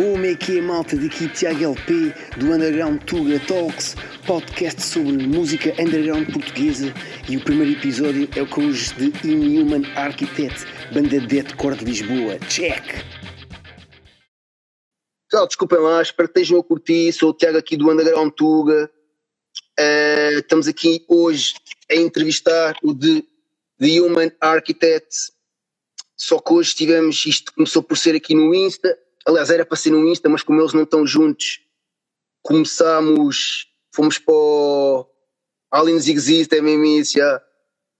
Como é que é, malta? Daqui Tiago LP do Underground Tuga Talks, podcast sobre música underground portuguesa. E o primeiro episódio é o que hoje de Inhuman Architect, banda deathcore de Lisboa. Check! Pessoal, desculpem lá, espero que estejam a curtir. Sou o Tiago aqui do Underground Tuga. Uh, estamos aqui hoje a entrevistar o de The Human Architect. Só que hoje tivemos, isto começou por ser aqui no Insta, aliás era para ser no Insta, mas como eles não estão juntos, começámos, fomos para o Aliens Exist, MMS, já,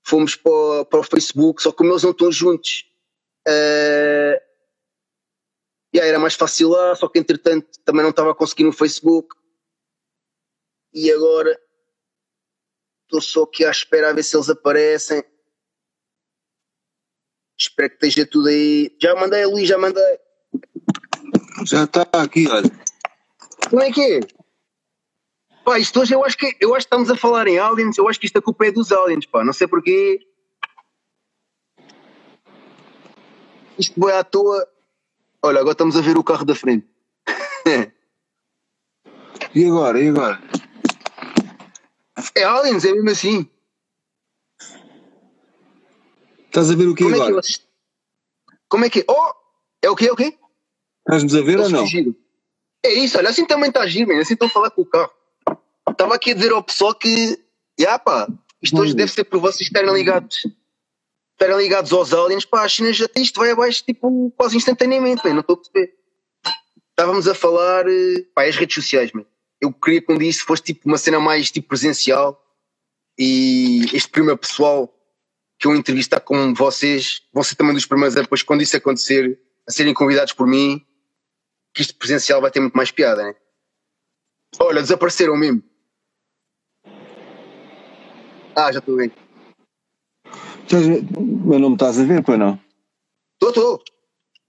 fomos para, para o Facebook, só que como eles não estão juntos, uh, yeah, era mais fácil lá, só que entretanto também não estava a conseguir no Facebook, e agora estou só aqui à espera a ver se eles aparecem. Espero que esteja tudo aí. Já mandei, Luís, já mandei. Já está aqui, olha. Como é que é? Pá, isto hoje eu acho que eu acho que estamos a falar em aliens, eu acho que isto a culpa é dos aliens, pá, não sei porquê. Isto foi à toa. Olha, agora estamos a ver o carro da frente. E agora? E agora? É aliens, é mesmo assim. Estás a ver o que Como é que agora? vocês. Como é que é? Oh! É o quê? É o quê? Estás-nos a ver ou não? É isso, olha, assim também está giro, man. assim estão a falar com o carro. Estava aqui a dizer ao pessoal que, já pá, isto hoje Hum. deve ser por vocês estarem ligados, estarem ligados aos aliens, pá, a China já isto vai abaixo, tipo, quase instantaneamente, man. não estou a perceber. Estávamos a falar, eh, pá, as redes sociais, man. Eu queria que um dia isso fosse tipo uma cena mais tipo presencial e este primeiro pessoal que eu entrevistar como vocês, vão ser também dos primeiros a depois, quando isso acontecer, a serem convidados por mim, que isto presencial vai ter muito mais piada, né? Olha, desapareceram mesmo. Ah, já estou bem. A- Mas não me estás a ver, pois não? Estou, estou.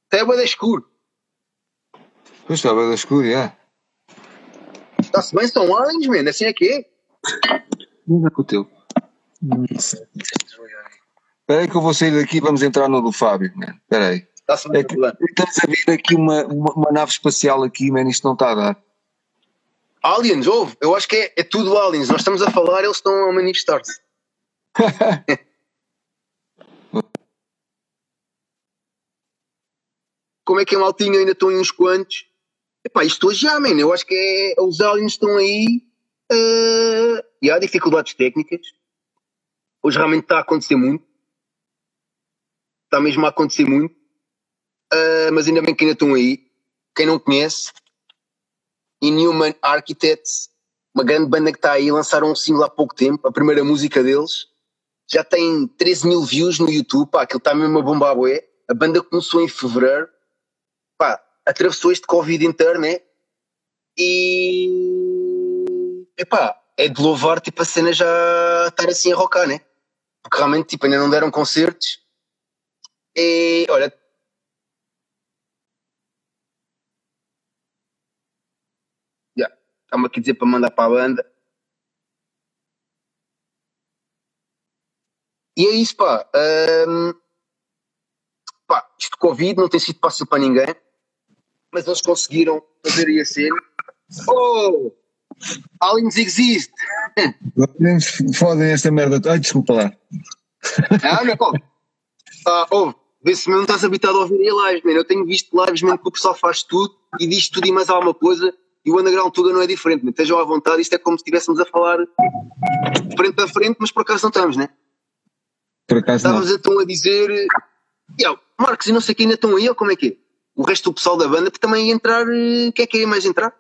Até é bué da escuro. Pois estava da escura, já. Está-se bem, são aliens, man. Assim é que é. Não é com o teu. Espera aí que eu vou sair daqui e vamos entrar no do Fábio, man. Espera aí. Está-se bem, É estamos a ver aqui uma, uma, uma nave espacial aqui, man, isto não está a dar. Aliens, ouve. Eu acho que é, é tudo aliens. Nós estamos a falar, eles estão a manifestar-se. Como é que a maltinha ainda estão aí uns quantos? Epá, isto hoje já, man. Eu acho que é, os aliens estão aí eh, e há dificuldades técnicas. Hoje realmente está a acontecer muito. Está mesmo a acontecer muito. Eh, mas ainda bem que ainda estão aí. Quem não conhece, Inhuman Architects, uma grande banda que está aí, lançaram um single há pouco tempo, a primeira música deles. Já tem 13 mil views no YouTube, pá, aquilo está mesmo a bombar, bué. A banda começou em fevereiro, pá, atravessou este Covid inteiro, né? E. Epá, é de louvar, tipo, a cena já estar assim a rocar, né? Porque realmente, tipo, ainda não deram concertos. E, olha, está-me aqui a dizer para mandar para a banda. E é isso, pá. Ahm, pá, isto de Covid não tem sido fácil para ninguém, mas eles conseguiram fazer aí a cena. Oh! Aliens exist! Fodem esta merda. Ai, desculpa lá. Não, não, pô. Ah, oh, vê se não estás habitado a ouvir aí lives, man. Eu tenho visto lives mesmo que o pessoal faz tudo e diz tudo e mais alguma coisa e o Underground Tuga não é diferente, man. estejam à vontade, isto é como se estivéssemos a falar frente a frente, mas por acaso não estamos, né? Por acaso não. Estávamos então a dizer, "Yo, Marcos e não sei quem ainda estão aí, ou como é que é? O resto do pessoal da banda que também ia entrar, eh, quem é que ia mais entrar?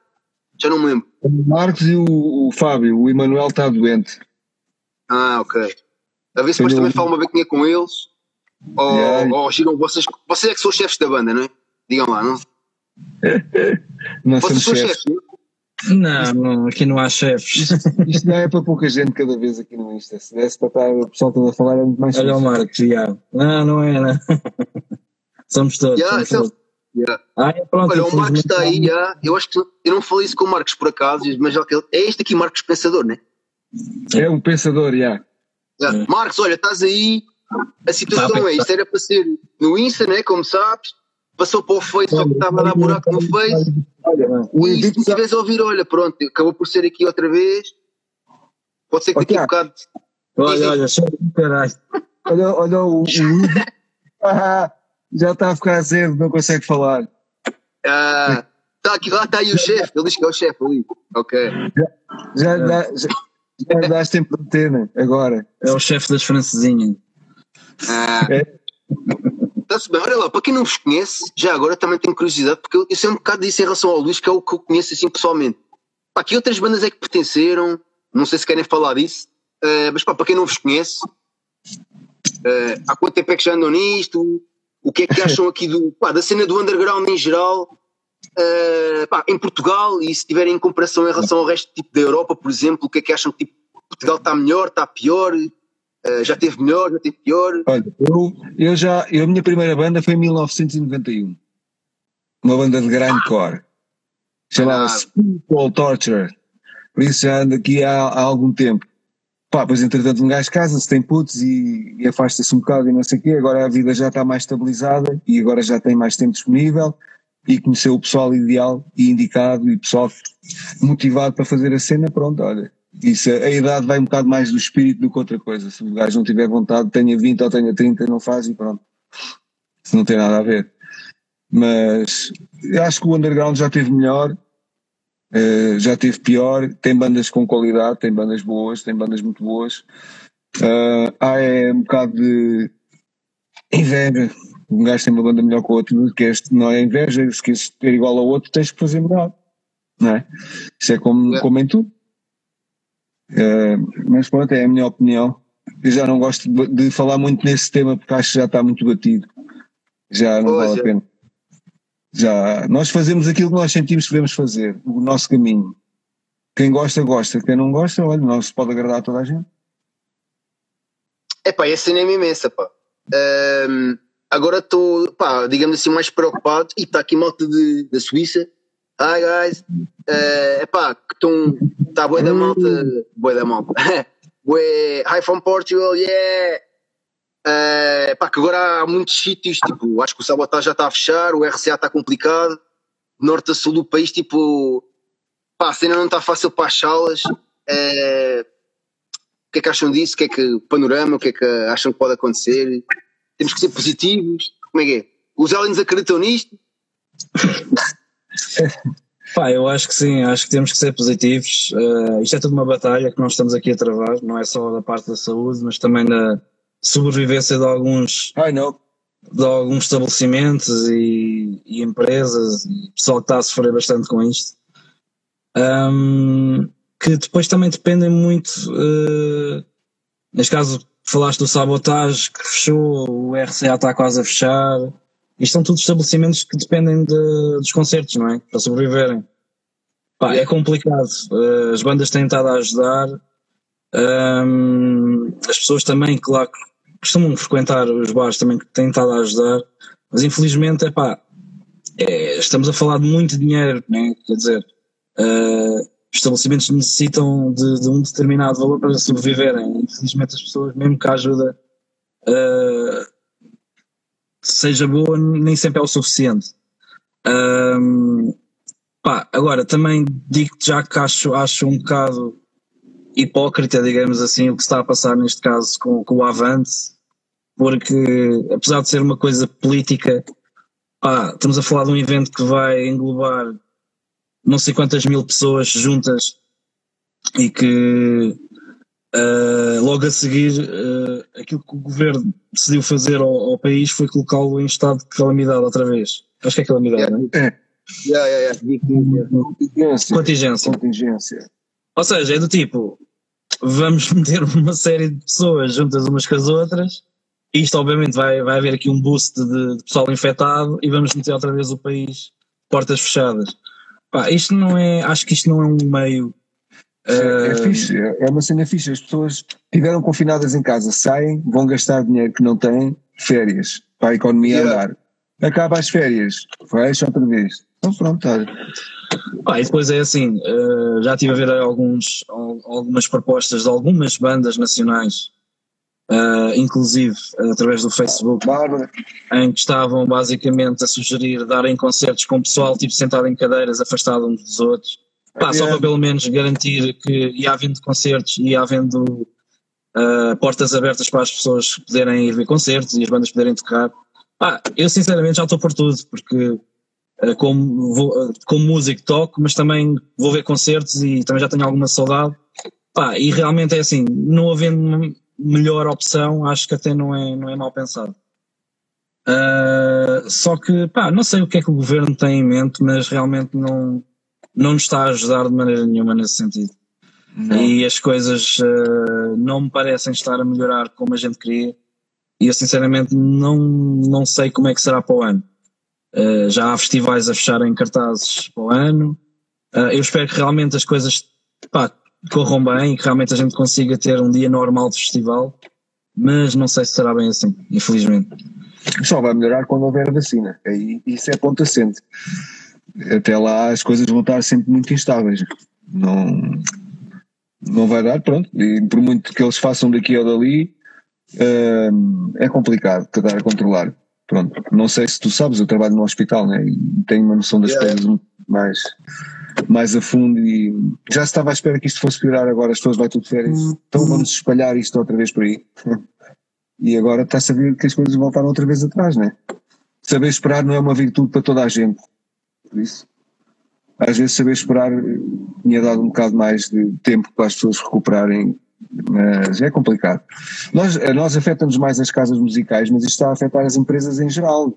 Já não me lembro. O Marcos e o, o Fábio, o Emanuel está doente. Ah, ok. A ver se depois também falam uma bequinha com eles. Ou, Yeah. ou giram vocês. Vocês é que são os chefes da banda, não é? Digam lá, não? Nós Vocês são chefes. chefes, não é? Não, não, aqui não há chefes. Isto não é para pouca gente cada vez aqui no Insta. Se desse para estar o pessoal todo a falar é muito mais Olha o. Marcos, já. Não, não é, não. Somos todos. Yeah, somos então- todos. Yeah. Ah, é, pronto, Olha, o Marcos está aí, já. Eu acho que eu não falei isso com o Marcos por acaso, mas é este aqui, Marcos Pensador, né? É um pensador, já. Já. É. Marcos, olha, estás aí. A situação Tá bem, é, isto era para ser no Insta, né? Como sabes. Passou para o Face, só que estava a dar buraco no Face. Olha, o E se vez a ouvir, olha, pronto, acabou por ser aqui outra vez. Pode ser que daqui a bocado. Olha, olha, só caralho. Olha, olha o. Ah, já está a ficar cedo, não consegue falar. Ah, tá aqui, lá está aí o chefe, ele diz que é o chefe ali. Ok. Já, dá, já, já dás tempo de antena, agora. É o chefe das francesinhas. Ah, É. Está-se bem, olha lá, para quem não vos conhece, já agora também tenho curiosidade, porque eu, sei um bocado disso em relação ao Luís, que é o que eu conheço assim pessoalmente. Pá, que outras bandas é que pertenceram? Não sei se querem falar disso, eh, mas pá, para quem não vos conhece, eh, há quanto tempo é que já andam nisto? O que é que acham aqui do, pá, da cena do underground em geral? eh, pá, em Portugal, e se tiverem em comparação em relação ao resto tipo, da Europa, por exemplo, o que é que acham tipo, Portugal está melhor, está pior? Eh, já teve melhor, já teve pior? Olha, eu, eu já, eu, a minha primeira banda foi em 1991. Uma banda de grindcore. Chamava-se Spiritual Torture. Por isso já ando aqui há, há algum tempo. Pá, pois entretanto um gajo casa-se, tem putos e, e afasta-se um bocado e não sei o quê. Agora a vida já está mais estabilizada e agora já tem mais tempo disponível e conheceu o pessoal ideal e indicado e pessoal motivado para fazer a cena, pronto, olha. Isso, a idade vai um bocado mais do espírito do que outra coisa. Se o gajo não tiver vontade, tenha 20 ou tenha 30, não faz e pronto. Isso não tem nada a ver. Mas acho que o underground já teve melhor, eh, já teve pior, tem bandas com qualidade, tem bandas boas, tem bandas muito boas. Eh, há é um bocado de inveja. Um gajo tem uma banda melhor que o outro, que este não é inveja, se queres ter igual ao outro, tens que fazer melhor. Não é? Isso é como, É. como em tudo. Eh, mas pronto, é a minha opinião. Eu já não gosto de, de falar muito nesse tema porque acho que já está muito batido. Já não vale a pena. Já, nós fazemos aquilo que nós sentimos que devemos fazer, o nosso caminho. Quem gosta, gosta. Quem não gosta, olha, não se pode agradar a toda a gente. É pá, essa cena é imensa, pá. Ahm, agora estou, pá, digamos assim, mais preocupado. E está aqui malta de, da Suíça. Hi guys. É pá, que estão. Está boa da malta. Boa da malta. Bué, hi from Portugal, yeah. É pá, que agora há muitos sítios, tipo, acho que o Sabotage já está a fechar, o RCA está complicado. Norte a sul do país, tipo, pá, a cena não está fácil para as salas. É, o que é que acham disso? O que é que o panorama? O que é que acham que pode acontecer? Temos que ser positivos? Como é que é? Os aliens acreditam nisto? Pá, eu acho que sim, acho que temos que ser positivos. Eh, isto é tudo uma batalha que nós estamos aqui a travar, não é só da parte da saúde, mas também da sobrevivência de alguns, de alguns estabelecimentos e, e empresas e pessoal que está a sofrer bastante com isto. Ahm, que depois também dependem muito, eh, neste caso falaste do sabotagem que fechou, o RCA está quase a fechar. Isto são todos estabelecimentos que dependem de- dos concertos, não é? Para sobreviverem. Pá, é complicado. Eh, as bandas têm estado a ajudar. As pessoas também, claro, costumam frequentar os bares também que têm estado a ajudar. Mas infelizmente, é, estamos a falar de muito dinheiro, né? quer dizer, os estabelecimentos necessitam de, de um determinado valor para sobreviverem. Infelizmente as pessoas, mesmo que a ajuda eh, seja boa, nem sempre é o suficiente. Ahm, pá, agora também digo-te já que acho, acho um bocado hipócrita, digamos assim, o que está a passar neste caso com, com o Avante, porque apesar de ser uma coisa política, pá, estamos a falar de um evento que vai englobar não sei quantas mil pessoas juntas e que ah, logo a seguir ah, aquilo que o governo decidiu fazer ao, ao país foi colocá-lo em estado de calamidade outra vez. Acho que é calamidade, Yeah. não é? Yeah, yeah, yeah. Contingência. Contingência. Contingência. Ou seja, é do tipo, vamos meter uma série de pessoas juntas umas com as outras, e isto obviamente vai, vai haver aqui um boost de, de pessoal infectado e vamos meter outra vez o país portas fechadas. Pá, isto não é, acho que isto não é um meio. É, é ah, fixe, é é uma cena fixe. As pessoas estiveram confinadas em casa, saem, vão gastar dinheiro que não têm, férias, para a economia Yeah. andar. Acaba as férias, fecha outra vez. Então pronto, olha. Pá, e depois é assim, eh, já estive a ver alguns, al- algumas propostas de algumas bandas nacionais uh, inclusive através do Facebook, Bárbara. em que estavam basicamente a sugerir darem concertos com o pessoal tipo sentado em cadeiras, afastado uns dos outros. Pá, só para pelo menos garantir que ia havendo concertos e ia havendo uh, portas abertas para as pessoas poderem ir ver concertos e as bandas poderem tocar. Pá, eu sinceramente já estou por tudo, porque uh, como, vou, uh, como músico toco, mas também vou ver concertos e também já tenho alguma saudade. Pá, e realmente é assim, não havendo melhor opção, acho que até não é, não é mal pensado. Uh, só que, pá, não sei o que é que o governo tem em mente, mas realmente não, não nos está a ajudar de maneira nenhuma nesse sentido. E as coisas uh, não me parecem estar a melhorar como a gente queria. E eu sinceramente não, não sei como é que será para o ano. Uh, já há festivais a fecharem cartazes para o ano. Uh, eu espero que realmente as coisas pá, corram bem e que realmente a gente consiga ter um dia normal de festival. Mas não sei se será bem assim, infelizmente. Só vai melhorar quando houver a vacina. Aí, isso é ponto assente. Até lá as coisas vão estar sempre muito instáveis. Não, não vai dar, pronto. E por muito que eles façam daqui ou dali, hum, é complicado tentar a controlar. Pronto. Não sei se tu sabes, eu trabalho no hospital né? e tenho uma noção das Yeah. coisas mais, mais a fundo e já estava à espera que isto fosse piorar agora, as pessoas vai tudo férias, então vamos espalhar isto outra vez por aí. E agora está-se a ver que as coisas voltaram outra vez atrás, né? Saber esperar não é uma virtude para toda a gente. Por isso, às vezes saber esperar eh, tinha dado um bocado mais de tempo para as pessoas recuperarem, mas é complicado. Nós, nós afeta-nos mais as casas musicais, mas isto está a afetar as empresas em geral.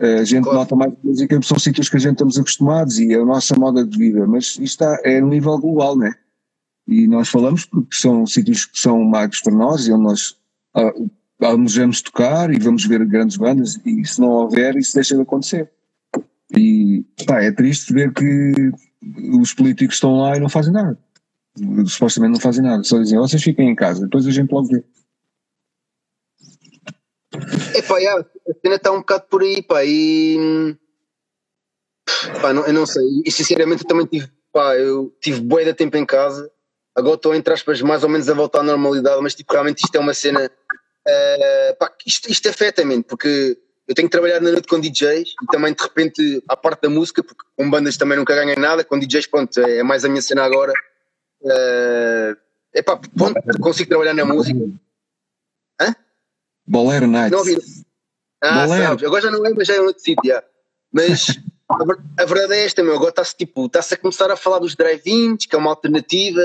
A gente Claro. nota mais música, são sítios que a gente estamos acostumados e é a nossa moda de vida, mas isto está, é no nível global, né? E nós falamos porque são sítios que são magos para nós e onde nós ah, almejamos tocar e vamos ver grandes bandas e se não houver isso deixa de acontecer. E pá, é triste ver que os políticos estão lá e não fazem nada. Supostamente não fazem nada, só dizem, vocês fiquem em casa, depois a gente logo vê. Epá, já, a cena está um bocado por aí, pá, e. Pá, não, eu não sei. E sinceramente eu também tive, pá, eu tive bué de tempo em casa, agora estou, entre aspas, mais ou menos a voltar à normalidade, mas tipo, realmente isto é uma cena. eh, pá, isto, isto afeta-me, porque eu tenho que trabalhar na noite com DJs e também de repente, à parte da música, porque com bandas também nunca ganhei nada, com DJs, pronto, é mais a minha cena agora. É epá, pronto, consigo trabalhar na música. Bolero Nights. Não ouvi. Ah, Bolero. sabes, agora já não lembro, já é um outro sítio. Mas a, ver- a verdade é esta, meu. Agora está-se tipo, está-se a começar a falar dos drive-ins, que é uma alternativa.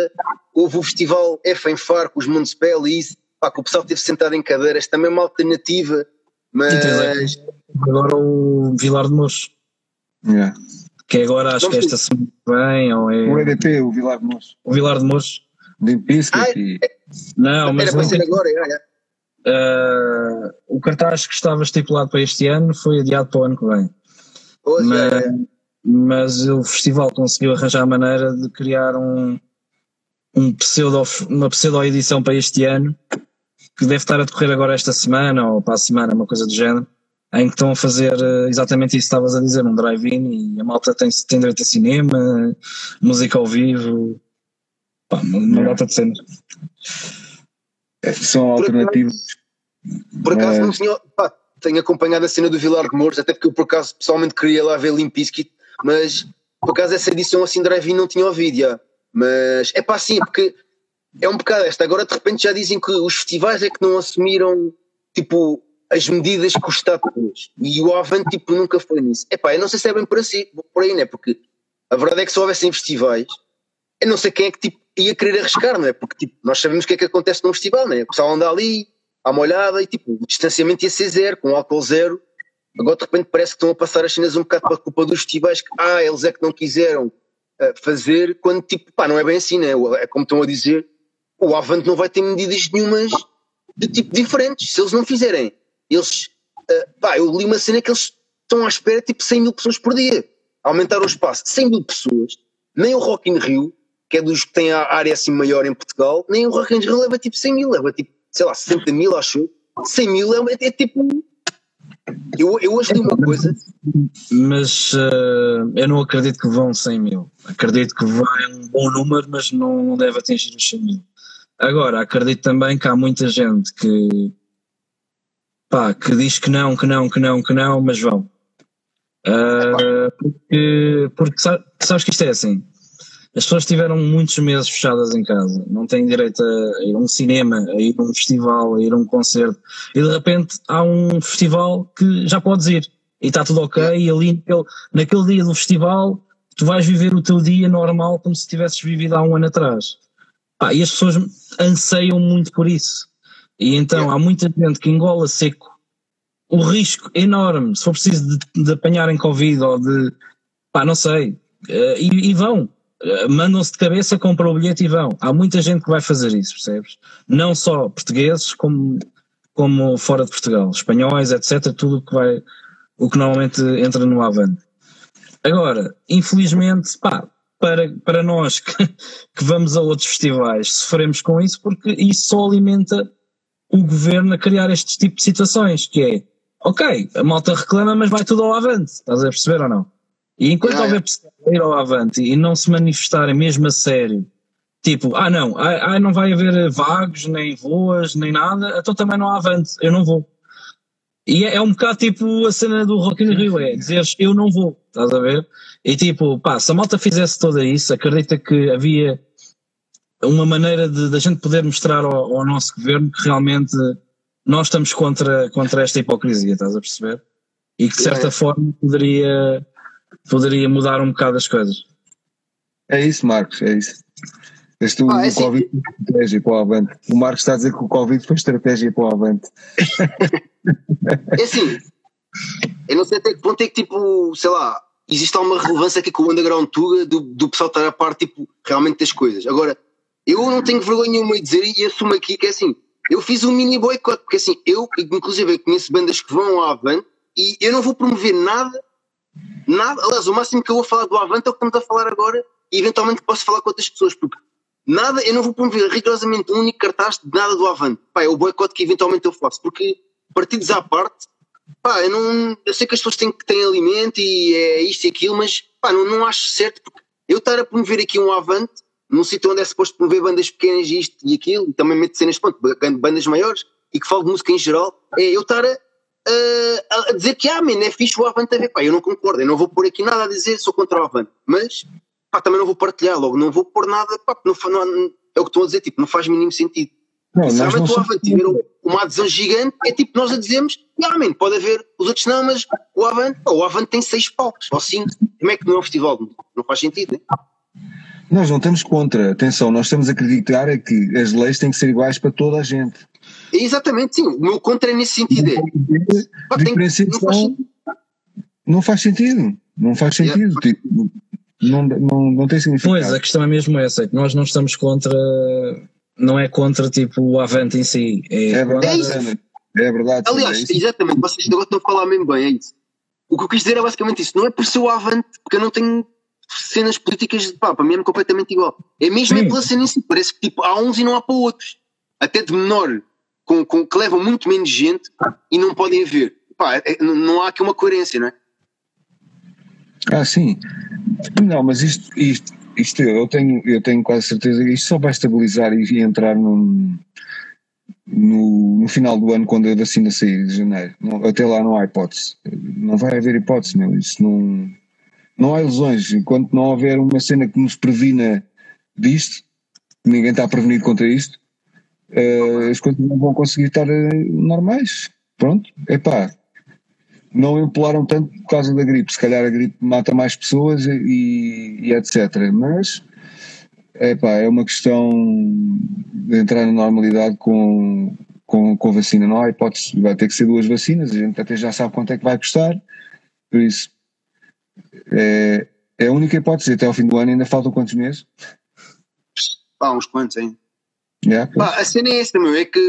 Houve o festival F em Faro com os Municipal e isso, pá, que o pessoal esteve sentado em cadeiras, também é uma alternativa. Mas E tens Agora o Vilar de Moço, Yeah. que é agora acho que esta semana que vem, ou O é EDP, o Vilar de Moço, o Vilar de Moço. Limp Bizkit Ah, e Não, mas era para ser agora, já, já. Ah, o cartaz que estava estipulado para este ano foi adiado para o ano que vem. Hoje, já, Mas, já. mas o festival conseguiu arranjar a maneira de criar um, um pseudo, uma pseudo-edição para este ano, que deve estar a decorrer agora esta semana ou para a semana, uma coisa do género, em que estão a fazer eh, exatamente isso que estavas a dizer, um drive-in e a malta tem, tem direito a cinema, música ao vivo, pá, uma, Yeah. data de cenas. é, são alternativas. Por acaso não Mas- tinha. Pá, tenho acompanhado a cena do Vilar de Mouros, até porque eu por acaso pessoalmente queria lá ver Limp Bizkit, mas por acaso essa edição assim drive-in não tinha ouvido, já. Mas é pá, sim, porque é um bocado esta. Agora de repente já dizem que os festivais é que não assumiram tipo as medidas que o Estado pôs. E o Avante tipo nunca foi nisso. É pá, eu não sei se é bem por, assim, por aí, né? Porque a verdade é que se houvessem festivais, eu não sei quem é que tipo, ia querer arriscar, não é? Porque tipo, nós sabemos o que é que acontece num festival, não é? O pessoal anda ali, à molhada e tipo, o distanciamento ia ser zero, com álcool zero. Agora de repente parece que estão a passar as cenas um bocado para a culpa dos festivais que, ah, eles é que não quiseram ah, fazer, quando tipo, pá, não é bem assim, né? É como estão a dizer, o Avante não vai ter medidas nenhumas de tipo diferentes. Se eles não fizerem, eles, ah, pá, eu li uma cena que eles estão à espera tipo 100 mil pessoas por dia. Aumentaram o espaço, 100 mil pessoas, nem o Rock in Rio, que é dos que tem a área assim maior em Portugal, nem o Rock in Rio leva tipo 100 mil, leva tipo, sei lá, 60 mil, acho eu. 100 mil é, é tipo. Eu, eu hoje li uma coisa, Mas eh, eu não acredito que vão 100 mil. Acredito que vai um bom número, mas não deve atingir os 100 mil. Agora, acredito também que há muita gente que, pá, que diz que não, que não, que não, que não, mas vão. Uh, porque, porque sabes que isto é assim. As pessoas tiveram muitos meses fechadas em casa, não têm direito a ir a um cinema, a ir a um festival, a ir a um concerto, e de repente há um festival que já podes ir e está tudo ok, e ali naquele, naquele dia do festival tu vais viver o teu dia normal como se tivesses vivido há um ano atrás. Pá, e as pessoas anseiam muito por isso. E então há muita gente que engola seco o risco enorme, se for preciso de, de apanharem Covid ou de, pá, não sei, eh, e, e vão. Eh, mandam-se de cabeça, compram o bilhete e vão. Há muita gente que vai fazer isso, percebes? Não só portugueses, como, como fora de Portugal, espanhóis, etc. Tudo o que vai, o que normalmente entra no Avante. Agora, infelizmente, pá, para, para nós que, que vamos a outros festivais, sofremos com isso porque isso só alimenta o governo a criar este tipo de situações, que é, ok, a malta reclama, mas vai tudo ao avante, estás a perceber ou não? E enquanto yeah, houver pessoas ir ao avante e não se manifestarem mesmo a sério, tipo, ah não, ah, ah, não vai haver vagos, nem voas, nem nada, então também não há avante, eu não vou. E é, é um bocado tipo a cena do Rock in Rio, é dizeres eu não vou, estás a ver? E tipo, pá, se a malta fizesse toda isso, acredita que havia uma maneira de, de a gente poder mostrar ao, ao, nosso governo que realmente nós estamos contra, contra esta hipocrisia, estás a perceber? E que de certa é. forma poderia, poderia mudar um bocado as coisas. É isso, Marcos, é isso. Este, ah, o, é o Covid foi estratégia para o Avante. O Marcos está a dizer que o Covid foi estratégia para o Avante. é assim, eu não sei até que ponto é que, tipo, sei lá, existe alguma relevância aqui com o underground Tuga do, do pessoal estar a par, tipo, realmente das coisas. Agora, eu não tenho vergonha nenhuma de dizer e assumo aqui que é assim, eu fiz um mini boicote, porque assim, eu, inclusive, eu conheço bandas que vão ao Avante e eu não vou promover nada, nada, aliás, o máximo que eu vou falar do Avante é o que estamos a falar agora e eventualmente posso falar com outras pessoas, porque nada, eu não vou promover rigorosamente um único cartaz de nada do Avante. Pá, é o boicote que eventualmente eu faço, porque partidos à parte, pá, eu não, eu sei que as pessoas têm que ter alimento e é isto e aquilo, mas pá, não, não acho certo, porque eu estar a promover aqui um Avante num sítio onde é suposto promover bandas pequenas e isto e aquilo, e também meter cenas, pronto, bandas maiores, e que falo de música em geral, é eu estar a, a, a dizer que, ah, man, é fixe o Avante ver, pá, eu não concordo, eu não vou pôr aqui nada a dizer, sou contra o Avante, mas, pá, também não vou partilhar logo, não vou pôr nada, pá, não, não, é o que estou a dizer, tipo, não faz mínimo sentido. Não, se realmente o Avante tiver uma adesão gigante, é tipo, nós a dizemos, man, pode haver, os outros não, mas o Avante, o Avante tem seis palcos, ou cinco, como é que não é um festival? Não faz sentido, né? Nós não estamos contra, atenção, nós estamos a acreditar é que as leis têm que ser iguais para toda a gente. Exatamente, sim, o meu contra é nesse sentido. É, pá, tem, não, faz não faz sentido, não faz sentido, yeah. tipo, não, não, não tem significado. Pois, a questão é mesmo essa, é que nós não estamos contra, não é contra tipo o Avante em si. É, é verdade, é, é verdade. Aliás, é exatamente, vocês agora estão a falar mesmo bem, é isso. O que eu quis dizer é basicamente isso, não é por ser o Avante, porque eu não tenho cenas políticas, pá, para mim é completamente igual. É mesmo é pela cena em si, parece que tipo, há uns e não há para outros. Até de menor, com, com, que levam muito menos gente e não podem haver. Pá, é, não há aqui uma coerência, não é? Ah, sim. Não, mas isto, isto, isto eu, tenho, eu tenho quase certeza que isto só vai estabilizar e entrar num, no, no final do ano, quando a vacina sair de janeiro. Não, até lá não há hipótese. Não vai haver hipótese, meu. Isso não não há ilusões. Enquanto não houver uma cena que nos previna disto, ninguém está prevenido contra isto, uh, as coisas não vão conseguir estar uh, normais. Pronto, é pá. Não empolaram tanto por causa da gripe. Se calhar a gripe mata mais pessoas e, e etc. Mas epá, é uma questão de entrar na normalidade com, com, com vacina. Não há hipótese. Vai ter que ser duas vacinas. A gente até já sabe quanto é que vai custar. Por isso, é, é a única hipótese. Até ao fim do ano ainda faltam quantos meses? Pá, uns quantos ainda. Yeah, pá, a cena é esta, meu, é que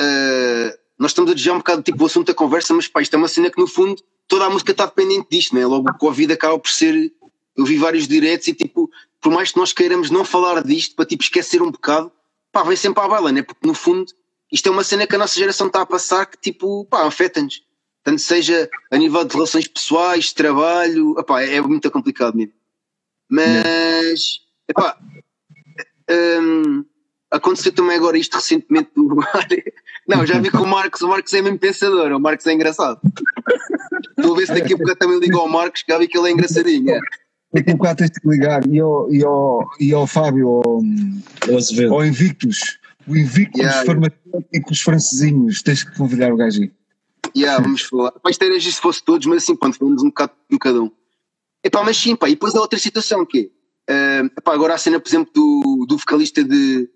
uh, nós estamos a desviar um bocado tipo, o assunto da conversa, mas pá, isto é uma cena que no fundo toda a música está dependente disto, né? Logo o Covid acaba por ser. Eu vi vários diretos e tipo, por mais que nós queiramos não falar disto para tipo esquecer um bocado, pá, vai sempre à baila, né? Porque no fundo isto é uma cena que a nossa geração está a passar que tipo, pá, afeta-nos. Tanto seja a nível de relações pessoais, trabalho, epá, é muito complicado mesmo. Mas, epá, um, aconteceu também agora isto recentemente do Não, já vi que o Marcos, o Marcos é mesmo pensador, o Marcos é engraçado. Estou a ver se daqui a pouco também ligo ao Marcos, que já vi que ele é engraçadinho. É. Daqui a bocado tens de ligar e ao, e ao, e ao Fábio, ao, ao Invictus, o Invictus yeah, farmacêuticos francesinhos, tens que convidar o gajo aí. Yeah, vamos falar. Isto era isto se fosse todos, mas assim, pronto, falamos um bocado um cada um. Epá, mas sim, pá, e depois há outra situação que é, uh, epá, agora a cena, por exemplo, do, do vocalista de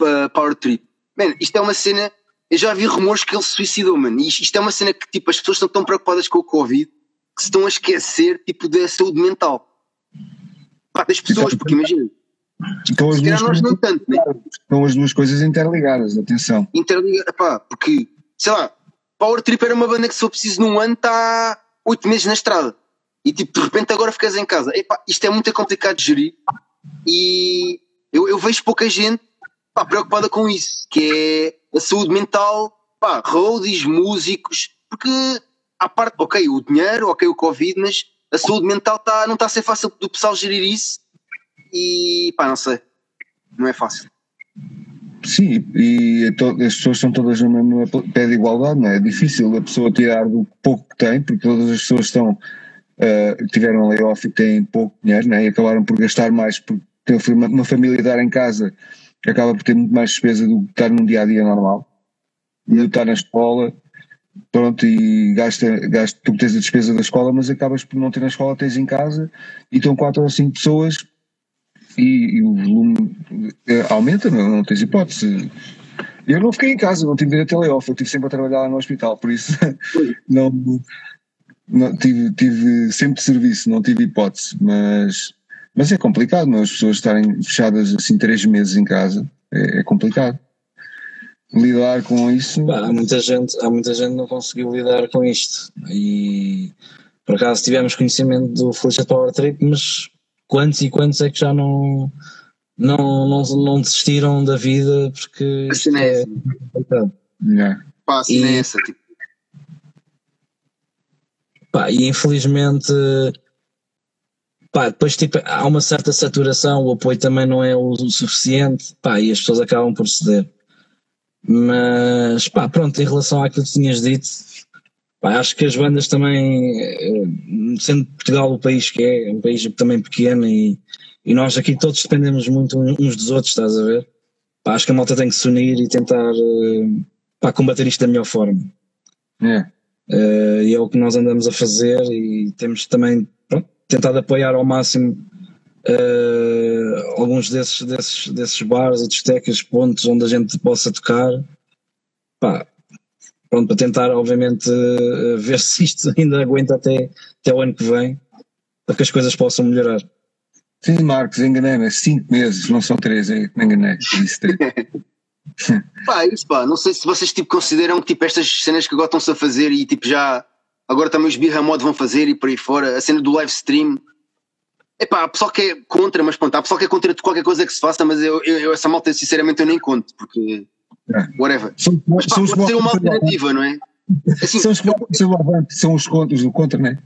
uh, Power Trip. Man, isto é uma cena, eu já vi rumores que ele se suicidou, mano, e isto, é uma cena que, tipo, as pessoas estão tão preocupadas com o Covid que se estão a esquecer, tipo, da saúde mental. Pá, das pessoas, porque imagina. Estão as, duas coisas, não tanto, né? estão as duas coisas interligadas, atenção. Interligadas, pá, porque, sei lá, Power Trip era uma banda que se for preciso num ano está oito meses na estrada e tipo, de repente agora ficas em casa. Epá, isto é muito complicado de gerir e eu, eu vejo pouca gente pá, preocupada com isso, que é a saúde mental, pá, roadies, músicos, porque à parte, ok, o dinheiro, ok, o Covid, mas a saúde mental tá, não está a ser fácil do pessoal gerir isso e pá, não sei, não é fácil. Sim, e as pessoas são todas no mesmo pé de igualdade, não é? É difícil a pessoa tirar do pouco que tem, porque todas as pessoas estão uh, tiveram layoff e têm pouco dinheiro né, e acabaram por gastar mais porque uma, uma família estar em casa acaba por ter muito mais despesa do que estar num dia a dia normal. E estar na escola pronto e gasta, gasta tu tens a despesa da escola mas acabas por não ter na escola tens em casa e estão quatro ou cinco pessoas e, e o volume eh, aumenta não, não tens hipótese. Eu não fiquei em casa, não tive direito a layoff, eu estive sempre a trabalhar lá no hospital, por isso não, não, tive, tive sempre de serviço, não tive hipótese, mas, mas é complicado, não? É? as pessoas estarem fechadas assim três meses em casa, é, é complicado. Lidar com isso. Bah, há muita gente, há muita gente que não conseguiu lidar com isto. E por acaso tivemos conhecimento do Felicia Power Trip, mas quantos e quantos é que já não, não, não, não desistiram da vida porque. Assim é. complicado. Yeah. Pá, assim e, é essa, tipo Pá, e infelizmente pá, depois tipo, há uma certa saturação, o apoio também não é o, suficiente pá, e as pessoas acabam por ceder. Mas pá, pronto, em relação àquilo que tinhas dito, pá, acho que as bandas também, eh, sendo Portugal o país que é, é um país também pequeno e, e nós aqui todos dependemos muito uns dos outros, estás a ver? Pá, acho que a malta tem que se unir e tentar eh, pá, combater isto da melhor forma. É. Uh, e é o que nós andamos a fazer e temos também tentado apoiar ao máximo uh, alguns desses, desses, desses bares e discotecas, pontos onde a gente possa tocar. Pá, pronto, para tentar, obviamente, uh, ver se isto ainda aguenta até, até o ano que vem, para que as coisas possam melhorar. Sim, Marcos, enganei-me, é cinco meses, não são três, é, me enganei, pá, é isso pá, não sei se vocês tipo, consideram que tipo, estas cenas que agora estão-se a fazer e tipo já agora também os Birramod vão fazer e por aí fora, a cena do live stream. É pá, há pessoal que é contra, mas pronto, há pessoal que é contra qualquer coisa que se faça, mas eu, eu, eu essa malta sinceramente eu nem conto, porque é. whatever. São, mas pá, pode ser uma alternativa, não é? Assim, são, os, eu, são os contos do contra, não é?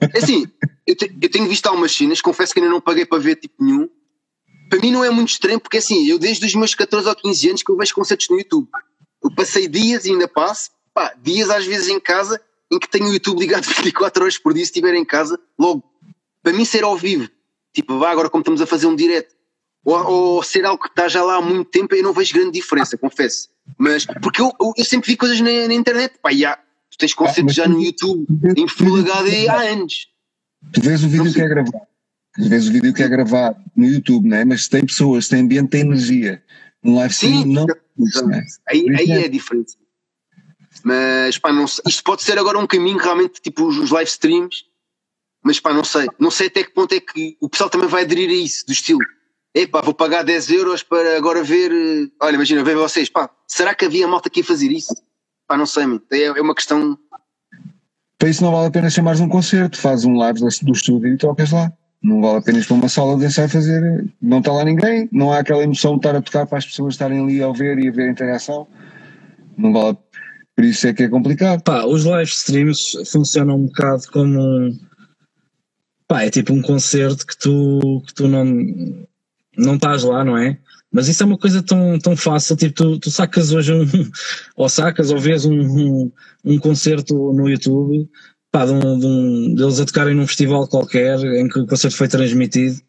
é assim, eu, te, eu tenho visto algumas cenas, confesso que ainda não paguei para ver tipo nenhum, para mim não é muito estranho, porque assim, eu desde os meus 14 ou 15 anos que eu vejo concertos no YouTube. Eu passei dias e ainda passo, pá, dias às vezes em casa, em que tenho o YouTube ligado 24 horas por dia se estiver em casa, logo, para mim ser ao vivo, tipo, vá agora como estamos a fazer um direto, ou, ou, ser algo que está já lá há muito tempo, eu não vejo grande diferença, confesso. Mas, porque eu, eu, eu sempre vi coisas na, na internet, pá, e há, tu tens concertos ah, já no YouTube em Full HD há anos. Tu vês o vídeo que é gravado às vezes o vídeo que é gravado no YouTube, não é? mas tem pessoas, tem ambiente, tem energia. No live stream Sim, não. É? Aí, aí é, é diferente. Mas pá, não, isto pode ser agora um caminho realmente tipo os live streams, mas pá, não sei. Não sei até que ponto é que o pessoal também vai aderir a isso, do estilo. Epá, vou pagar 10 euros para agora ver. Eh, olha, imagina, ver vocês. Pá, será que havia malta que ia fazer isso? Pá, não sei, é, é uma questão. Para isso não vale a pena chamares um concerto, faz um live do estúdio e trocas lá. Não vale a pena ir para uma sala de ensaio fazer. Não está lá ninguém, não há aquela emoção de estar a tocar para as pessoas estarem ali a ver e a ver a interação. Não vale. Por isso é que é complicado. Pá, os live streams funcionam um bocado como um. Pá, é tipo um concerto que tu, que tu não, não estás lá, não é? Mas isso é uma coisa tão, tão fácil, tipo, tu, tu sacas hoje um, ou sacas ou vês um, um, um concerto no YouTube, pá, de um, de um, deles a tocarem num festival qualquer, em que o concerto foi transmitido,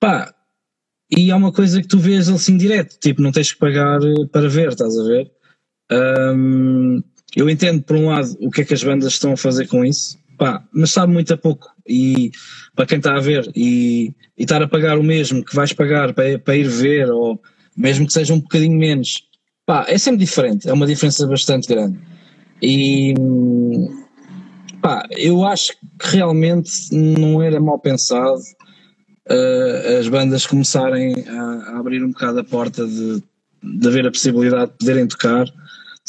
pá, e é uma coisa que tu vês assim direto, tipo, não tens que pagar para ver, estás a ver? Um, eu entendo, por um lado, o que é que as bandas estão a fazer com isso, pá, mas sabe muito a pouco. E para quem está a ver e, e estar a pagar o mesmo que vais pagar para, para ir ver, ou mesmo que seja um bocadinho menos, pá, é sempre diferente, é uma diferença bastante grande. E pá, eu acho que realmente não era mal pensado uh, as bandas começarem a, a, abrir um bocado a porta de, de haver a possibilidade de poderem tocar,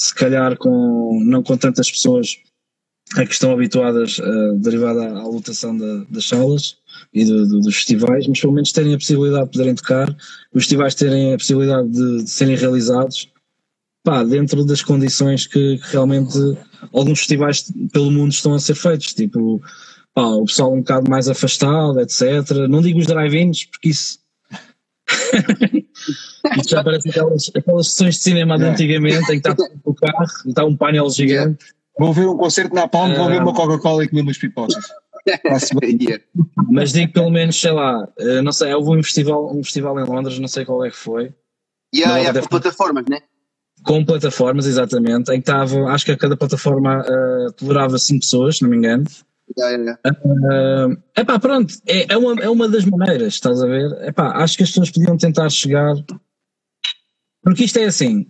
se calhar com, não com tantas pessoas a que estão habituadas uh, derivada à, à lotação da, das salas e do, do, dos festivais, mas pelo menos terem a possibilidade de poderem tocar, os festivais terem a possibilidade de, de serem realizados pá, dentro das condições que, que, realmente alguns festivais pelo mundo estão a ser feitos, tipo pá, o pessoal um bocado mais afastado, etc. Não digo os drive-ins, porque isso. isso já parece aquelas, aquelas sessões de cinema de antigamente em que está o carro está um painel gigante. Vou ver um concerto na Palma, vou ver uma Coca-Cola e comer umas pipocas. Mas digo pelo menos, sei lá, eh, não sei, houve um festival, um festival em Londres, não sei qual é que foi. E yeah, yeah, com plataformas, né? Com plataformas, exatamente, em que estava, acho que a cada plataforma uh, tolerava 5 pessoas, se não me engano. Yeah, uh, epá, pronto, é, é, uma, é uma das maneiras, estás a ver? Epá, acho que as pessoas podiam tentar chegar. Porque isto é assim,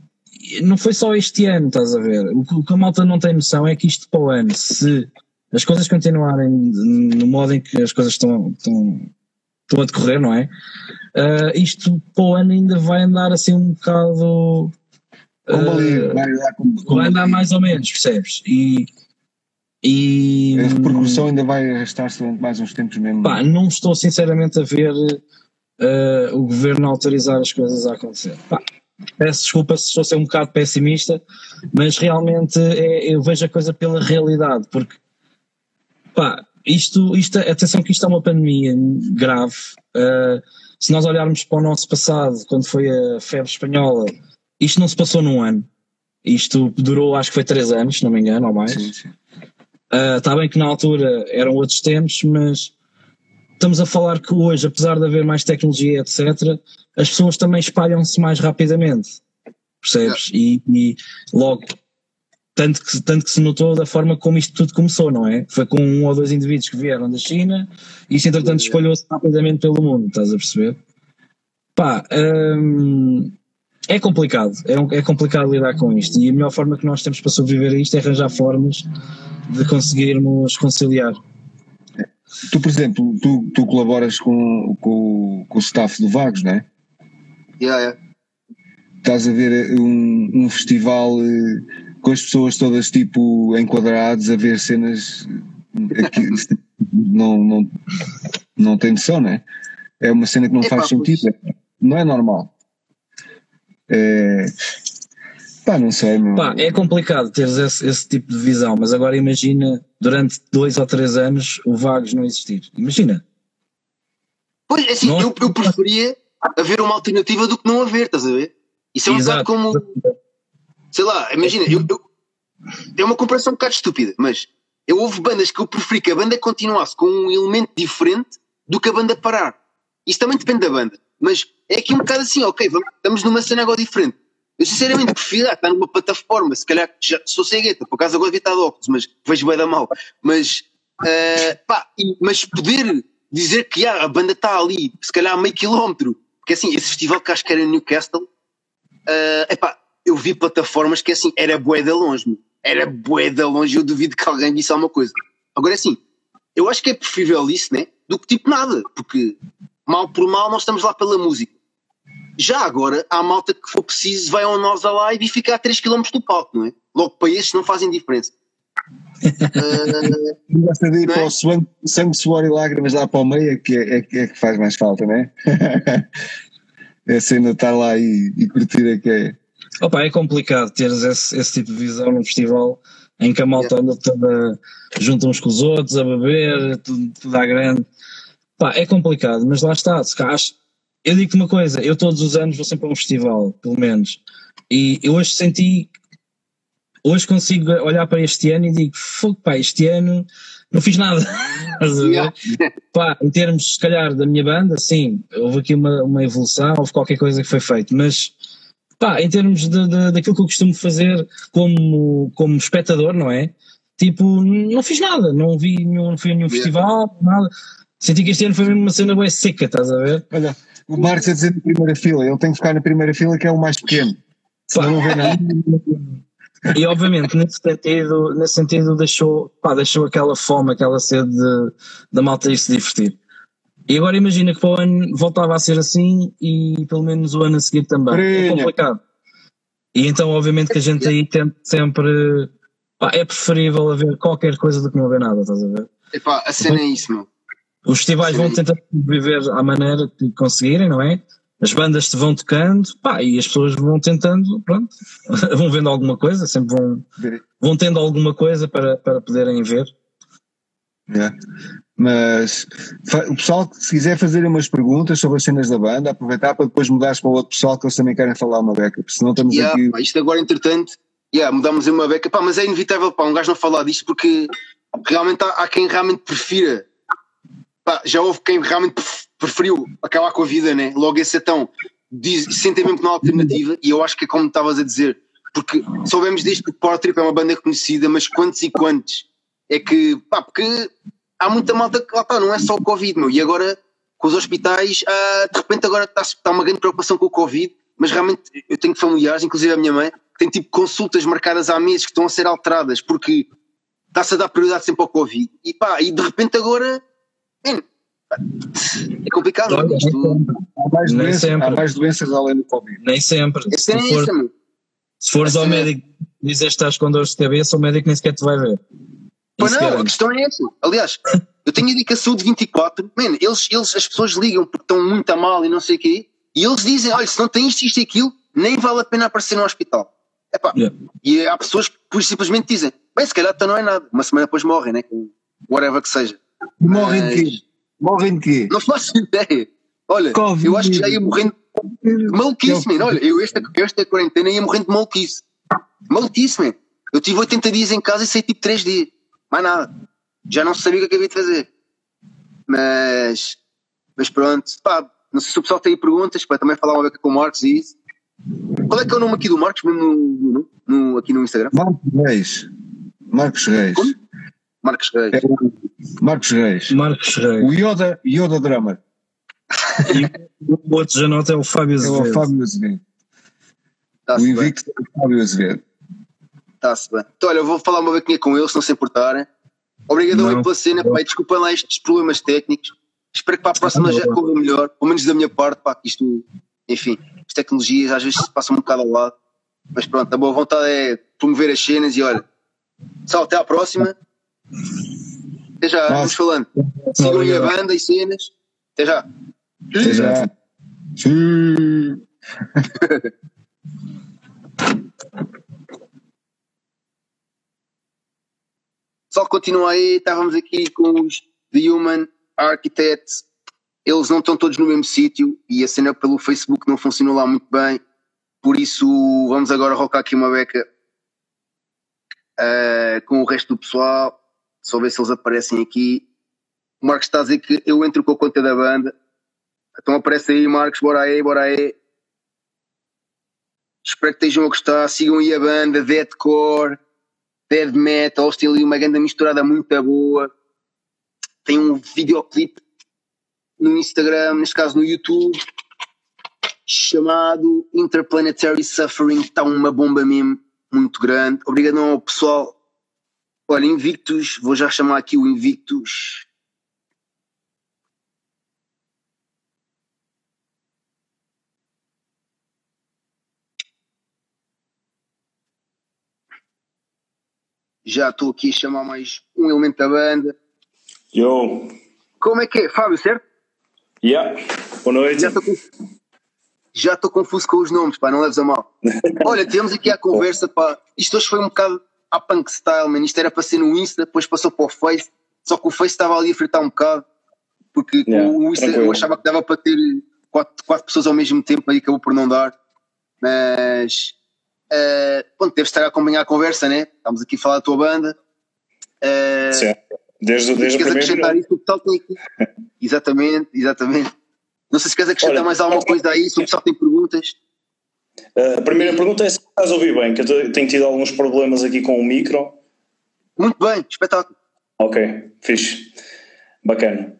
não foi só este ano, estás a ver? O que, o que a malta não tem noção é que isto para o ano, se as coisas continuarem no modo em que as coisas estão, estão, estão a decorrer, não é? Uh, isto para o ano ainda vai andar assim um bocado. Uh, vai, vai andar mais ou menos, percebes? E, e a repercussão ainda vai arrastar-se durante mais uns tempos mesmo. Pá, não estou sinceramente a ver uh, o governo autorizar as coisas a acontecer. Pá, peço desculpa se estou a ser um bocado pessimista, mas realmente é, eu vejo a coisa pela realidade, porque pá, isto, isto, atenção que isto é uma pandemia grave. Uh, se nós olharmos para o nosso passado, quando foi a febre espanhola, isto não se passou num ano. Isto durou, acho que foi três anos, se não me engano, ou mais. Sim, sim. Uh, está bem que na altura eram outros tempos, mas estamos a falar que hoje, apesar de haver mais tecnologia, etc., as pessoas também espalham-se mais rapidamente. Percebes? E, e, logo, tanto que, tanto que se notou da forma como isto tudo começou, não é? Foi com um ou dois indivíduos que vieram da China e isso, entretanto, espalhou-se rapidamente pelo mundo, estás a perceber? Pá, hum, é complicado, é, é complicado lidar com isto e a melhor forma que nós temos para sobreviver a isto é arranjar formas de conseguirmos conciliar. Tu, por exemplo, tu, tu colaboras com, com, com o staff do Vagos, não é? Yeah, yeah. Estás a ver um, um festival eh, com as pessoas todas tipo enquadradas a ver cenas aqui, não, não, não tem noção, não é? É uma cena que não faz sentido, não é normal. É, Pá, não sei. Não... Pá, é complicado teres esse, esse, tipo de visão, mas agora imagina durante dois ou três anos o Vagos não existir. Imagina. Pois, é assim, não... eu, eu preferia haver uma alternativa do que não haver, estás a ver? Isso é um Exato. bocado como. Sei lá, imagina, eu, eu, é uma comparação um bocado estúpida, mas eu houve bandas que eu preferi que a banda continuasse com um elemento diferente do que a banda parar. Isso também depende da banda, mas é aqui um bocado assim, ok, vamos, estamos numa cena agora diferente eu sinceramente prefiro estar numa plataforma, se calhar já sou cegueta, por acaso agora devia estar de óculos, mas vejo bem da mal. Mas, uh, pá, mas poder dizer que ah, a banda está ali, se calhar a meio quilómetro, porque assim, esse festival que acho que era em Newcastle, uh, epá, eu vi plataformas que assim, era bué de longe, era bué de longe, eu duvido que alguém visse alguma coisa. Agora assim, eu acho que é preferível isso, né? Do que tipo nada, porque mal por mal nós estamos lá pela música. Já agora, há malta que for preciso, vai ao nós a live e fica a 3 km do palco, não é? Logo para esses não fazem diferença. uh, Gosta de ir para é? o sangue, sangue, suor e lágrimas lá para o meio é que, é, é, é que faz mais falta, não é? é cena estar lá e, e curtir é que é. Opa, é complicado teres esse, esse tipo de visão num festival em que a malta anda toda junta uns com os outros a beber, tudo, tudo à grande. Pá, é complicado, mas lá está, se eu digo-te uma coisa, eu todos os anos vou sempre a um festival, pelo menos. E eu hoje senti. Hoje consigo olhar para este ano e digo, fogo, pá, este ano não fiz nada. Pá, em termos, se calhar, da minha banda, sim, houve aqui uma, uma evolução, houve qualquer coisa que foi feito, mas pá, em termos de, de- daquilo que eu costumo fazer como, como espectador, não é? Tipo, não fiz nada, não vi nenhum, não fui a nenhum Yeah. festival, nada. Senti que este ano foi mesmo uma cena bem seca, estás a ver? Olha, o Marcos a dizer na primeira fila, ele tem que ficar na primeira fila que é o mais pequeno. Senão não vê nada. E obviamente nesse sentido, nesse sentido deixou, pá, deixou aquela fome, aquela sede de- da malta ir se divertir. E agora imagina que para o ano voltava a ser assim e pelo menos o ano a seguir também. É Farinha. complicado. E então obviamente que a gente aí tenta sempre. pá, é preferível haver qualquer coisa do que não haver nada, estás a ver? Epá, a cena é isso, meu. Os festivais vão tentar viver à maneira que conseguirem, não é? As bandas te vão tocando, pá, e as pessoas vão tentando, pronto, vão vendo alguma coisa, sempre vão, vão tendo alguma coisa para, para poderem ver. Yeah. Mas o pessoal, que se quiser fazer umas perguntas sobre as cenas da banda, aproveitar para depois mudares para o outro pessoal que eles também querem falar uma beca, porque senão estamos Yeah, aqui. pá, isto agora, entretanto, yeah, mudamos aí uma beca, pá, mas é inevitável, pá, um gajo não falar disto porque realmente há, há quem realmente prefira. Pá, já houve quem realmente pref- preferiu acabar com a vida, né? Logo esse então diz, sentem mesmo que não há alternativa, e eu acho que é como estavas a dizer, porque soubemos desde que o Portrip é uma banda conhecida, mas quantos e quantos é que, pá, porque há muita malta que lá está, não é só o Covid, meu, e agora com os hospitais, ah, de repente agora está, está uma grande preocupação com o Covid, mas realmente eu tenho familiares, inclusive a minha mãe, que tem tipo consultas marcadas há meses que estão a ser alteradas porque está-se a dar prioridade sempre ao Covid. E pá, e de repente agora, é complicado, Olha, isto Há mais, Nem doenças, sempre. há mais doenças além do Covid. Nem sempre. Se, é for- meu. se fores ao é- médico e dizes que estás com dores de cabeça, o médico nem sequer te vai ver. Pois Isso não, a questão é essa. Aliás, eu tenho a dica Saúde 24, man, eles, eles, as pessoas ligam porque estão muito a mal e não sei o quê, e eles dizem, olha, se não tem isto, isto e aquilo, nem vale a pena aparecer no hospital. Epá, Yeah. E há pessoas que simplesmente dizem, bem, se calhar então não é nada, uma semana depois morrem, né? Com whatever que seja. Morrem de quê? Morrem de quê? Não faço ideia. Olha, Covid. eu acho que já ia morrendo de maluquice, man. Olha, eu esta, esta quarentena ia morrendo de maluquice. Maluquice, man. Eu tive 80 dias em casa e saí tipo 3 dias. Mais nada. Já não sabia o que é havia de fazer. Mas, mas pronto. Pá, não sei se o pessoal tem perguntas para também falar uma vez com o Marcos e isso. Qual é que é o nome aqui do Marcos mesmo no, no- no- aqui no Instagram? Marcos Reis. Marcos Reis. Como? Marcos Reis. É o Marcos Reis. Marcos Reis. O Yoda, Yoda Drummer. O outro já nota é o Fábio É o Azevedo. Fábio Azevedo. O bem. invicto é o Fábio Azevedo. Está-se bem. Então, olha, eu vou falar uma bequinha com eles, se não se importarem. Obrigadão aí pela cena, e desculpem lá estes problemas técnicos. Espero que para a próxima Não, já corra melhor, pelo menos da minha parte, pá, que isto, enfim, as tecnologias às vezes se passam um bocado ao lado. Mas pronto, a boa vontade é promover as cenas e olha, só até à próxima. Até já, Nossa. vamos falando. Sigam aí a banda e cenas. Até já. Até já. Sim. Só continua aí, estávamos aqui com os The Human Architects. Eles não estão todos no mesmo sítio e a cena pelo Facebook não funcionou lá muito bem. Por isso, vamos agora rocar aqui uma beca eh, com o resto do pessoal. Só ver se eles aparecem aqui. O Marcos está a dizer que eu entro com a conta da banda. Então aparece aí, Marcos, bora aí, bora aí. Espero que estejam a gostar. Sigam aí a banda, Deadcore death metal, têm ali uma grande misturada muito boa. Tem um videoclipe no Instagram, neste caso no YouTube, chamado Interplanetary Suffering. Está uma bomba mesmo, muito grande. Obrigado ao pessoal. Olha, Invictus, vou já chamar aqui o Invictus. Já estou aqui a chamar mais um elemento da banda. Yo, Como é que é? Fábio, certo? yeah, boa noite. Já estou confuso. Já estou confuso com os nomes, pá, não leves a mal. Olha, temos aqui a conversa, pá. Isto hoje foi um bocado a punk style, man. Isto era para ser no Insta, depois passou para o Face. Só que o Face estava ali a fritar um bocado. Porque Yeah, o Insta tranquilo. eu achava que dava para ter quatro, quatro pessoas ao mesmo tempo, aí acabou por não dar. Mas, uh, pronto, deves estar a acompanhar a conversa, né? Estamos aqui a falar da tua banda. Uh, Sim, desde, desde o primeiro acrescentar isso, o pessoal tem aqui. exatamente, exatamente. Não sei se queres acrescentar Olha, mais alguma coisa aí, se o pessoal tem perguntas. Uh, a primeira pergunta é se estás a ouvir bem, que eu tenho tido alguns problemas aqui com o micro. Muito bem, espetáculo. Ok, fixe. Bacana.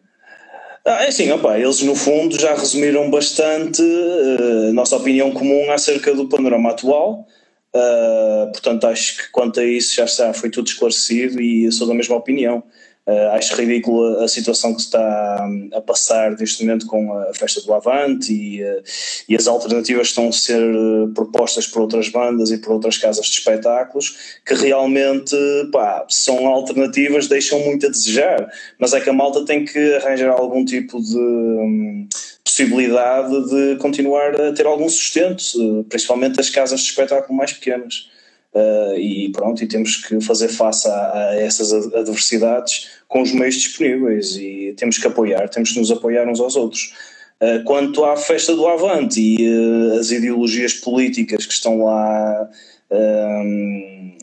Ah, é assim, opa, eles no fundo já resumiram bastante uh, a nossa opinião comum acerca do panorama atual. Uh, portanto, acho que quanto a isso já está, foi tudo esclarecido e sou da mesma opinião. Uh, acho ridícula a situação que se está hum, a passar neste momento com a festa do Avante e, uh, e as alternativas que estão a ser uh, propostas por outras bandas e por outras casas de espetáculos que realmente pá, são alternativas, deixam muito a desejar, mas é que a malta tem que arranjar algum tipo de um, possibilidade de continuar a ter algum sustento, principalmente as casas de espetáculo mais pequenas. Uh, e pronto, e temos que fazer face a, a, essas adversidades com os meios disponíveis e temos que apoiar, temos que nos apoiar uns aos outros. Uh, quanto à festa do Avante e uh, as ideologias políticas que estão lá um,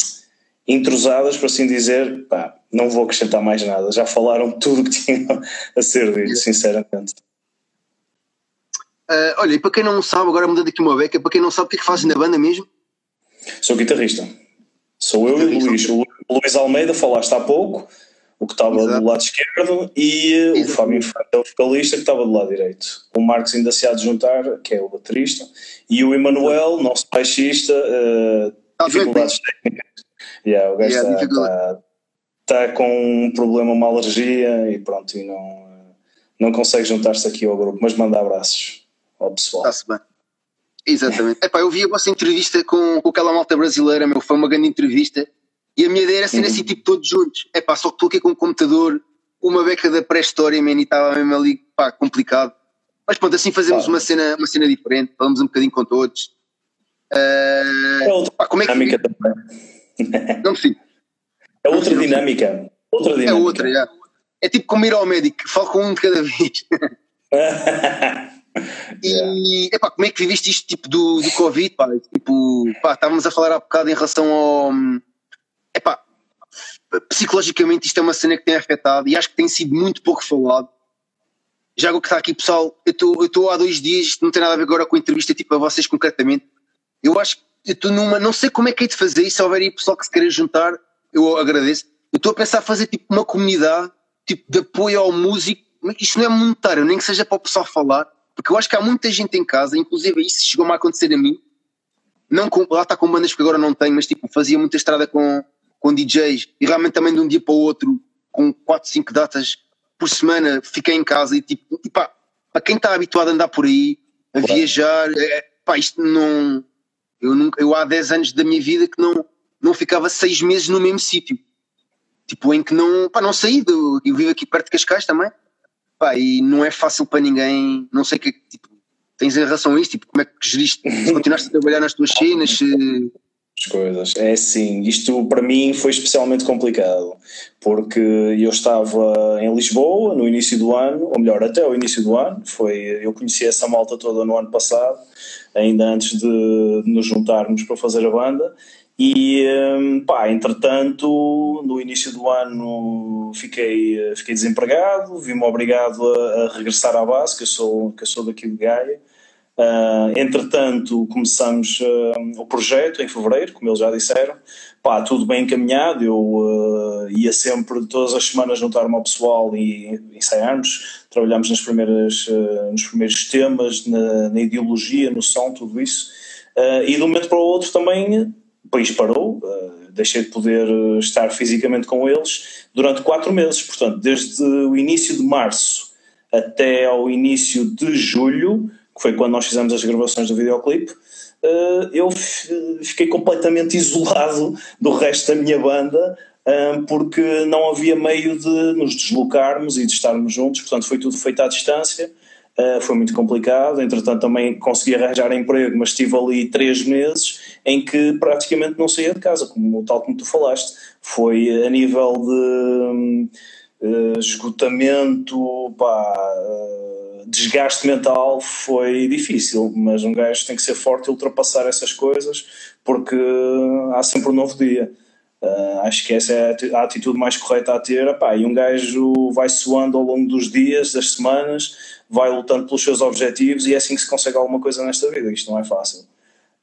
intrusadas, por assim dizer, pá, não vou acrescentar mais nada, já falaram tudo o que tinham a ser dito, sinceramente. olha, e para quem não sabe, agora mudando aqui uma beca, para quem não sabe o que é que fazem na banda mesmo? Sou guitarrista. Sou eu e o Luís. O Luís Almeida falaste há pouco, o que estava Exato. do lado esquerdo, e Exato. o Fábio Infante é o vocalista que estava do lado direito. O Marcos ainda se há de juntar, que é o baterista, e o Emanuel, nosso baixista, uh, dificuldades técnicas. Yeah, o gajo yeah, está, está, está, com um problema, uma alergia e pronto, e não, não consegue juntar-se aqui ao grupo, mas manda abraços ao pessoal. Está-se bem. Exatamente. Epá, eu vi a vossa entrevista com, com aquela malta brasileira, meu, foi uma grande entrevista. E a minha ideia era ser assim, uhum. tipo, todos juntos. Epá, só que aqui com um computador, uma beca da pré-história, man, e estava mesmo ali, pá, complicado. Mas pronto, assim fazemos uma, cena, uma cena diferente, falamos um bocadinho com todos. Uh, é outra pá, como é que dinâmica também. Não sim. É outra dinâmica. Outra dinâmica. É outra, é. É tipo como ir ao médico, falo com um de cada vez. E epá, como é que viveste isto tipo do, do Covid? Pá? Tipo, pá, estávamos a falar há bocado em relação ao. Epá, psicologicamente isto é uma cena que tem afetado e acho que tem sido muito pouco falado. Já o que está aqui, pessoal, eu estou há dois dias, isto não tem nada a ver agora com a entrevista tipo a vocês concretamente. Eu acho que eu estou numa. Não sei como é que é de fazer e se houver aí pessoal que se querer juntar, eu agradeço. Eu estou a pensar fazer tipo uma comunidade tipo de apoio ao músico. Isto não é monetário, nem que seja para o pessoal falar porque eu acho que há muita gente em casa, inclusive isso chegou-me a acontecer a mim. Não com, lá está com bandas que agora não tenho, mas tipo, fazia muita estrada com, com DJs e realmente também de um dia para o outro, com 4, 5 datas por semana, fiquei em casa e tipo, e, pá, para quem está habituado a andar por aí, a claro. viajar, é, pá, isto não. Eu, nunca, eu há 10 anos da minha vida que não, não ficava 6 meses no mesmo sítio. Tipo, em que não, pá, não saí. Eu, eu vivo aqui perto de Cascais também. Pá, e não é fácil para ninguém, não sei o que tipo, tens em relação a isto, tipo, como é que geriste, se continuaste a trabalhar nas tuas cenas, se... As coisas, é assim, isto para mim foi especialmente complicado, porque eu estava em Lisboa no início do ano, ou melhor, até o início do ano, foi, eu conheci essa malta toda no ano passado, ainda antes de nos juntarmos para fazer a banda, e hum, pá, entretanto, no início do ano fiquei, fiquei desempregado, vi-me obrigado a, a, regressar à base, que eu sou, que eu sou daqui de Gaia. Uh, entretanto, começamos uh, o projeto em fevereiro, como eles já disseram. Pá, tudo bem encaminhado. Eu uh, ia sempre, todas as semanas, juntar-me ao pessoal e ensaiarmos. Trabalhámos nas primeiras, nos primeiros temas, na, na, ideologia, no som, tudo isso. e de um momento para o outro também o país parou, uh, deixei de poder eh, estar fisicamente com eles durante quatro meses. Portanto, desde o início de março até ao início de julho, que foi quando nós fizemos as gravações do videoclipe, uh, eu fiquei completamente isolado do resto da minha banda. porque não havia meio de nos deslocarmos e de estarmos juntos, portanto foi tudo feito à distância. Uh, foi muito complicado. Entretanto, também consegui arranjar emprego, mas estive ali três meses em que praticamente não saía de casa, como, tal como tu falaste. Foi a nível de uh, esgotamento, pá, uh, desgaste mental foi difícil, mas um gajo tem que ser forte e ultrapassar essas coisas porque há sempre um novo dia. Uh, acho que essa é a atitude mais correta a ter. Epá, e um gajo vai suando ao longo dos dias, das semanas, vai lutando pelos seus objetivos e é assim que se consegue alguma coisa nesta vida. Isto não é fácil.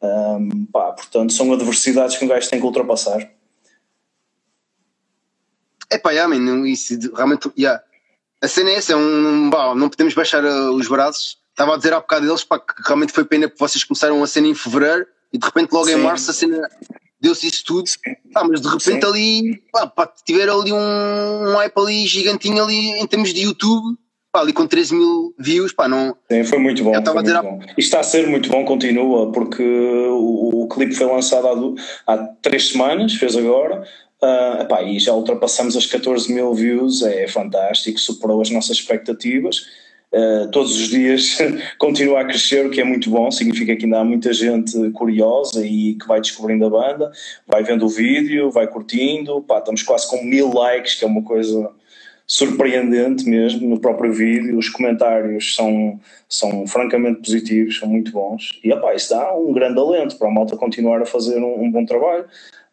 Um, pá, portanto, são adversidades que um gajo tem que ultrapassar. É pá, yeah, man, isso realmente. Yeah. A cena é essa, é um, bah, não podemos baixar uh, os braços. Estava a dizer há bocado deles pá, que realmente foi pena que vocês começaram a cena em fevereiro e de repente logo Sim. em março a cena deu-se isso tudo. Pá, mas de repente Sim. ali, pá, pá, tiveram ali um, um hype ali gigantinho ali em termos de YouTube. Pá, ali com 13 mil views, pá, não. Sim, foi muito bom. Foi muito bom. Isto está a ser muito bom, continua, porque o, o clipe foi lançado há, há três semanas, fez agora. Uh, epá, e já ultrapassamos as 14 mil views, é fantástico, superou as nossas expectativas. Uh, todos os dias continua a crescer, o que é muito bom, significa que ainda há muita gente curiosa e que vai descobrindo a banda, vai vendo o vídeo, vai curtindo, pá, estamos quase com mil likes, que é uma coisa surpreendente mesmo no próprio vídeo, os comentários são, são francamente positivos, são muito bons, e epá, isso dá um grande alento para a malta continuar a fazer um, um bom trabalho.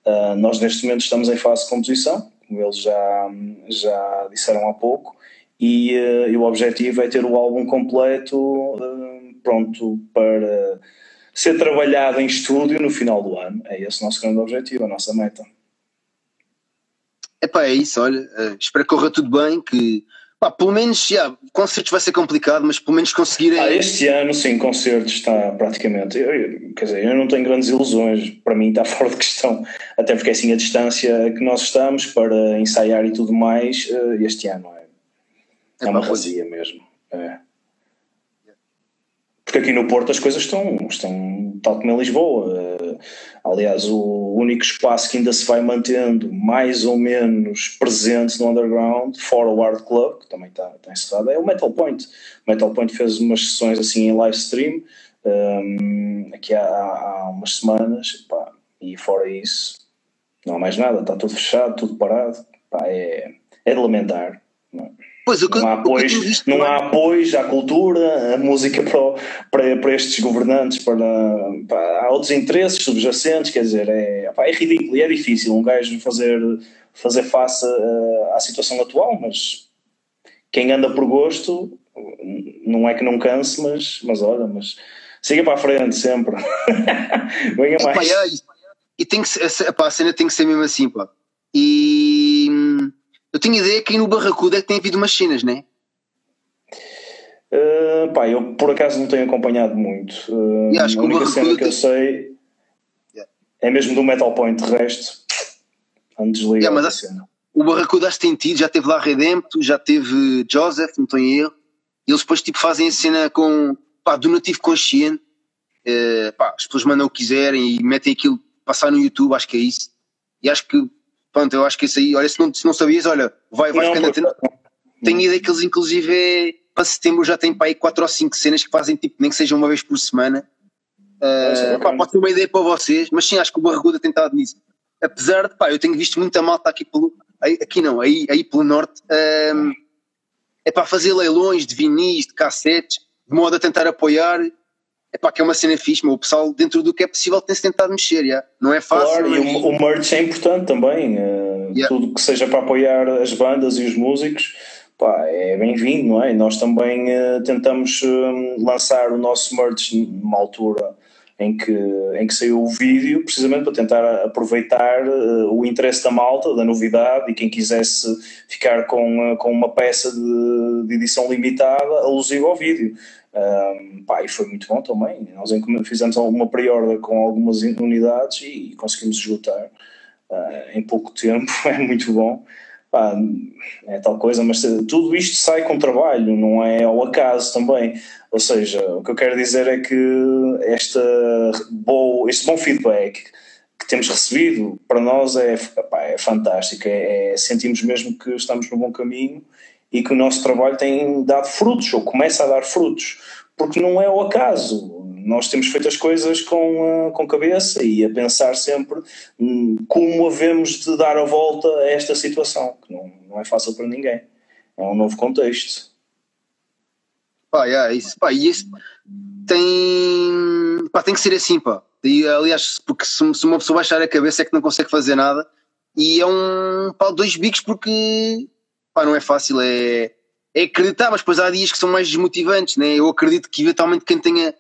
Uh, nós neste momento estamos em fase de composição, como eles já, já disseram há pouco, e, uh, e o objetivo é ter o álbum completo uh, pronto para ser trabalhado em estúdio no final do ano. É esse o nosso grande objetivo, a nossa meta. Epá, é isso, olha, espero que corra tudo bem, que Pá, pelo menos, yeah, concertos vai ser complicado, mas pelo menos conseguirem. Ah, este ano, sim, concertos está praticamente. Eu, quer dizer, eu não tenho grandes ilusões, para mim está fora de questão, até porque assim a distância que nós estamos para ensaiar e tudo mais, eh, este ano é, é, é uma razia mesmo. É. Porque aqui no Porto as coisas estão, estão tal como em Lisboa. Eh, aliás, o único espaço que ainda se vai mantendo mais ou menos presente no underground, fora o Hard Club, que também está, está encerrado, é o Metal Point. O Metal Point fez umas sessões assim em live stream um, aqui há, há, umas semanas, pá, e fora isso, não há mais nada, está tudo fechado, tudo parado. Pá, é, é de lamentar. Não? Pois, o que, não há apoio, não há apoio à cultura, à música para, para, para estes governantes, para, para, há outros interesses subjacentes, quer dizer, é, é ridículo e é difícil um gajo fazer, fazer face à, à situação atual, mas quem anda por gosto, não é que não canse, mas, mas olha, mas siga para a frente sempre. Venha mais. Epá, e tem que ser, epá, a cena tem que ser mesmo assim, pá. E eu tinha ideia que aí no Barracuda é que tem havido umas cenas, não é? Uh, pá, eu por acaso não tenho acompanhado muito. Uh, yeah, a única cena que eu sei yeah. é mesmo do Metal Point, de resto, antes de ligar yeah, a cena. O Barracuda acho que tem tido, já teve lá Redempto, já teve Joseph, não estou em erro. E eles depois tipo, fazem a cena com pá, donativo consciente. Uh, pá, as pessoas mandam o que quiserem e metem aquilo, passar no YouTube, acho que é isso. E acho que Pronto, eu acho que isso aí, olha, se não, se não sabias, olha, vai, vai ficando atento. Tenho ideia que eles, inclusive, para setembro já têm para aí 4 ou 5 cenas que fazem tipo, nem que seja uma vez por semana. Uh, pá, pode ser uma ideia para vocês, mas sim, acho que o Barraguda tem estado nisso. Apesar de, pá, eu tenho visto muita malta aqui pelo. Aqui não, aí, aí pelo norte. Um, é para fazer leilões de vinis, de cassetes, de modo a tentar apoiar é pá, que é uma cena fixe, mas o pessoal, dentro do que é possível, tem-se tentado mexer, yeah. não é fácil. Claro, mas... e o, o merch é importante também, uh, yeah. tudo que seja para apoiar as bandas e os músicos, pá, é bem-vindo, não é? Nós também uh, tentamos uh, lançar o nosso merch numa altura em que, em que saiu o vídeo, precisamente para tentar aproveitar o interesse da malta, da novidade, e quem quisesse ficar com, com uma peça de, de edição limitada alusiva ao vídeo. Um, pá, e foi muito bom também. Nós fizemos uma pre-order com algumas unidades e conseguimos esgotar uh, em pouco tempo, é muito bom. Pá, é tal coisa, mas tudo isto sai com trabalho, não é ao acaso também. Ou seja, o que eu quero dizer é que esta bom, este bom feedback que temos recebido para nós é, pá, é fantástico. É, é, sentimos mesmo que estamos no bom caminho e que o nosso trabalho tem dado frutos, ou começa a dar frutos, porque não é o acaso. Nós temos feito as coisas com, com cabeça e a pensar sempre hum, como havemos de dar a volta a esta situação, que não, não é fácil para ninguém. É um novo contexto. Pá, yeah, isso, pá, e isso tem, pá, tem que ser assim, pá. E, aliás, porque se, se uma pessoa baixar a cabeça é que não consegue fazer nada. E é um pá, dois bicos porque pá, não é fácil, é, é acreditar, mas depois há dias que são mais desmotivantes, né? Eu acredito que eventualmente quem tenha,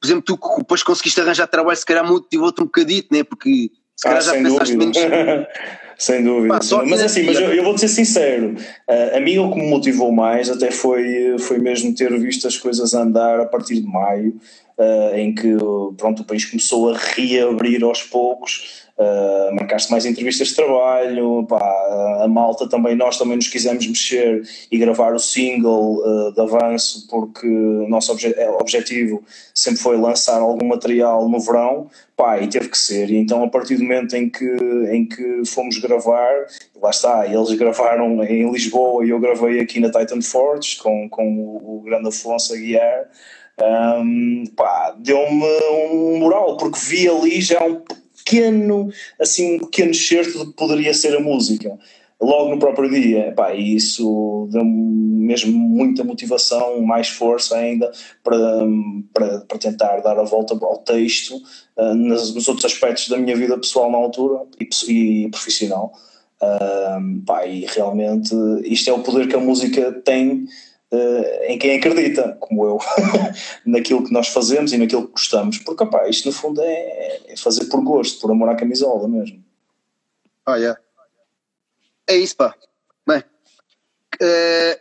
por exemplo, tu depois conseguiste arranjar trabalho, se calhar motivou-te um bocadito, né? Porque se calhar Ah, já sem pensaste dúvida. menos. sem dúvida. Pá, só mas que- assim, mas eu, eu vou-te ser sincero, uh, a mim o que me motivou mais até foi, foi mesmo ter visto as coisas andar a partir de maio, uh, em que pronto, o país começou a reabrir aos poucos. Uh, marcaste mais entrevistas de trabalho, pá, a malta também, nós também nos quisemos mexer e gravar o single uh, de avanço, porque o nosso obje- objetivo sempre foi lançar algum material no verão, pá, e teve que ser. E então, a partir do momento em que, em que fomos gravar, lá está, eles gravaram em Lisboa e eu gravei aqui na Titan Forge com, com o, o grande Afonso a guiar. Um, deu-me um moral, porque vi ali já um pequeno, assim, um pequeno certo do que poderia ser a música. Logo no próprio dia, pá, e isso deu-me mesmo muita motivação, mais força ainda para, para, para tentar dar a volta ao texto uh, nos, nos outros aspectos da minha vida pessoal na altura e, e profissional. Pá, e realmente isto é o poder que a música tem uh, em quem acredita, como eu, naquilo que nós fazemos e naquilo que gostamos. Porque opá, isto no fundo é, é fazer por gosto, por amor à camisola mesmo. Ah, yeah. É isso, pá. Bem, eh,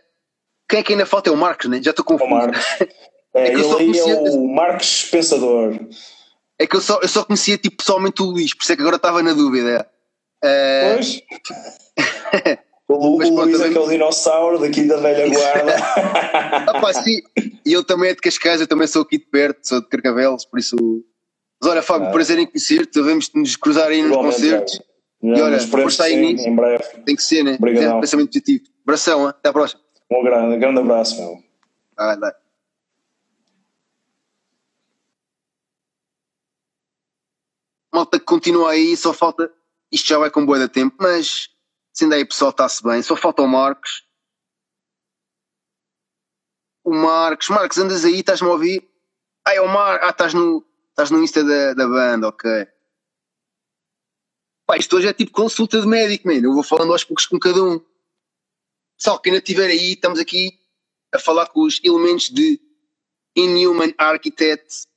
quem é que ainda falta é o Marcos, né? Já estou O confuso. Marcos. É, É ele aí é conhecia- o Marcos Pensador. É que eu só, eu só conhecia tipo, pessoalmente o Luís, por isso é que agora estava na dúvida. Eh, Pois. O, Mas o pronto, Luís é aquele dinossauro daqui da velha guarda. pá, sim. E ele também é de Cascais, eu também sou aqui de perto, sou de Carcavelos, por isso. Mas olha, Fábio, Ah. prazer em conhecer-te, devemos nos cruzar aí nos concertos. Tiago. E olha, força que aí nisso. em breve. Tem que ser, né? Obrigadão. Ter Pensamento positivo. Abração, hein? até à próxima. Um grande, grande abraço, meu. Vai, vai. Malta que continua aí, só falta. Isto já vai com boa da tempo, mas se ainda aí pessoal está-se bem, só falta o Marcos. O Marcos, Marcos, andas aí, estás-me a ouvir? Ah, é o Marcos, ah, estás no, estás no Insta da, da banda, ok. Pá, isto hoje é tipo consulta de médico, man. Eu vou falando aos poucos com cada um. Só que ainda estiver aí, estamos aqui a falar com os elementos de Inhuman Architect.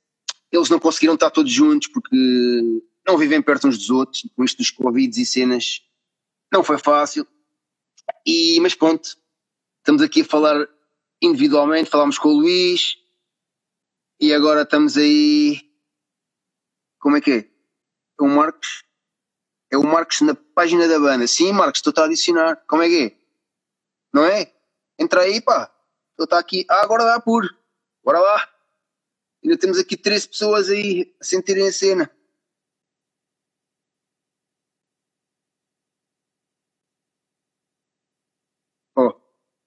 Eles não conseguiram estar todos juntos porque não vivem perto uns dos outros. Com isto dos Covid e cenas, não foi fácil. E, mas pronto, estamos aqui a falar individualmente. Falámos com o Luís e agora estamos aí. Como é que é? É o Marcos? É o Marcos na página da banda. Sim, Marcos, estou a adicionar. Como é que é? Não é? Entra aí, pá. Estou aqui. Ah, agora dá por. Bora lá. Ainda temos aqui três pessoas aí a sentirem a cena.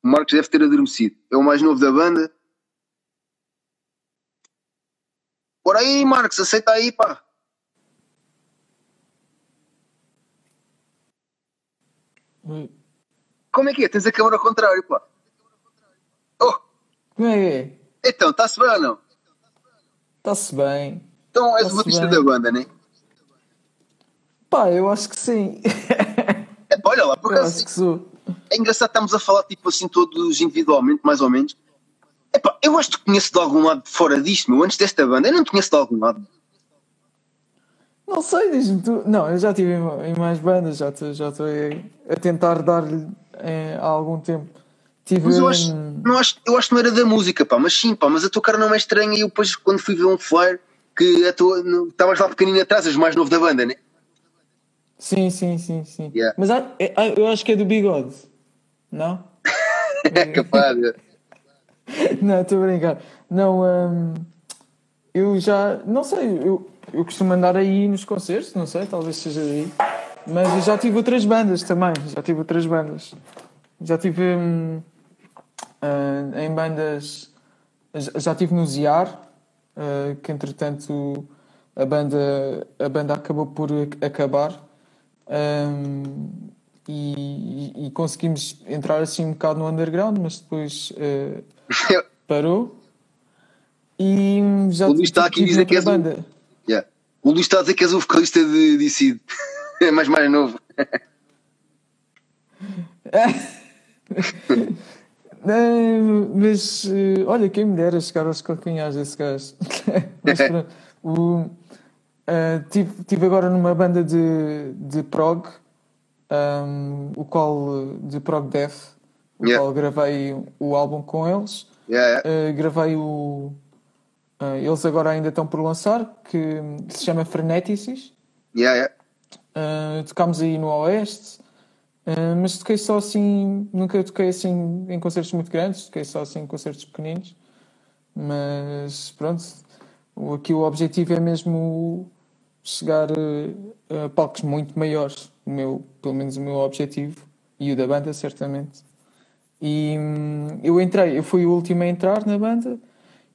O Marcos deve ter adormecido. É o mais novo da banda. Bora aí, Marcos, aceita aí, pá. Como é que é? Tens a câmera ao contrário, pá. Oh, Como é que é? então, está-se bem ou não? Está-se bem. Então és o Tá-se batista bem. da banda, né? Pá, eu acho que sim. É, pá, olha lá, por Eu acaso acho que sou. É engraçado estarmos a falar tipo assim todos individualmente, mais ou menos. Epá, eu acho que te conheço de algum lado fora disto, meu, antes desta banda. Eu não te conheço de algum lado. Não sei, diz-me tu. Não, eu já estive em, em mais bandas, já estou já a, a tentar dar-lhe eh, há algum tempo. Tive. Mas eu acho, hum, não acho, eu acho que não era da música, pá, mas sim, pá, mas a tua cara não é estranha e eu depois quando fui ver um flyer que a tua, estavas lá pequenino atrás, és o mais novo da banda, né? Sim, sim, sim, sim. Yeah. Mas há- é- há- eu acho que é do bigode. Não? É capaz. Não, estou a brincar. Não, hum, eu já. Não sei, eu, eu costumo andar aí nos concertos, não sei, talvez seja aí. Mas eu já tive outras bandas também. Já tive outras bandas. Já tive hum, ah, em bandas. Já tive no Ziar, ah, que entretanto a banda, a banda acabou por ac- acabar. Hum, e, e- conseguimos entrar assim um bocado no underground, mas depois ah, parou. E já O Luís está aqui dizer que és um- banda. Yeah. O Luís está a dizer que és o vocalista de DC. É mais mais novo. Não, mas eh, olha, quem me dera chegar aos calcanhares desse gajo. mas pronto, o, eh, tive, tive agora numa banda de, de prog, ahm, o qual de prog death, o Yeah. qual gravei o álbum com eles. Yeah, yeah. Uh, gravei o. uh, eles agora ainda estão por lançar, que se chama Freneticis. Yeah, yeah. Tocámos aí no Oeste, mas toquei só assim. Nunca toquei assim em concertos muito grandes, toquei só assim em concertos pequeninos. Mas pronto, o- aqui o objetivo é mesmo chegar uh, a palcos muito maiores. O meu, pelo menos o meu objetivo, e o da banda, certamente. E hum, eu entrei, eu fui o último a entrar na banda.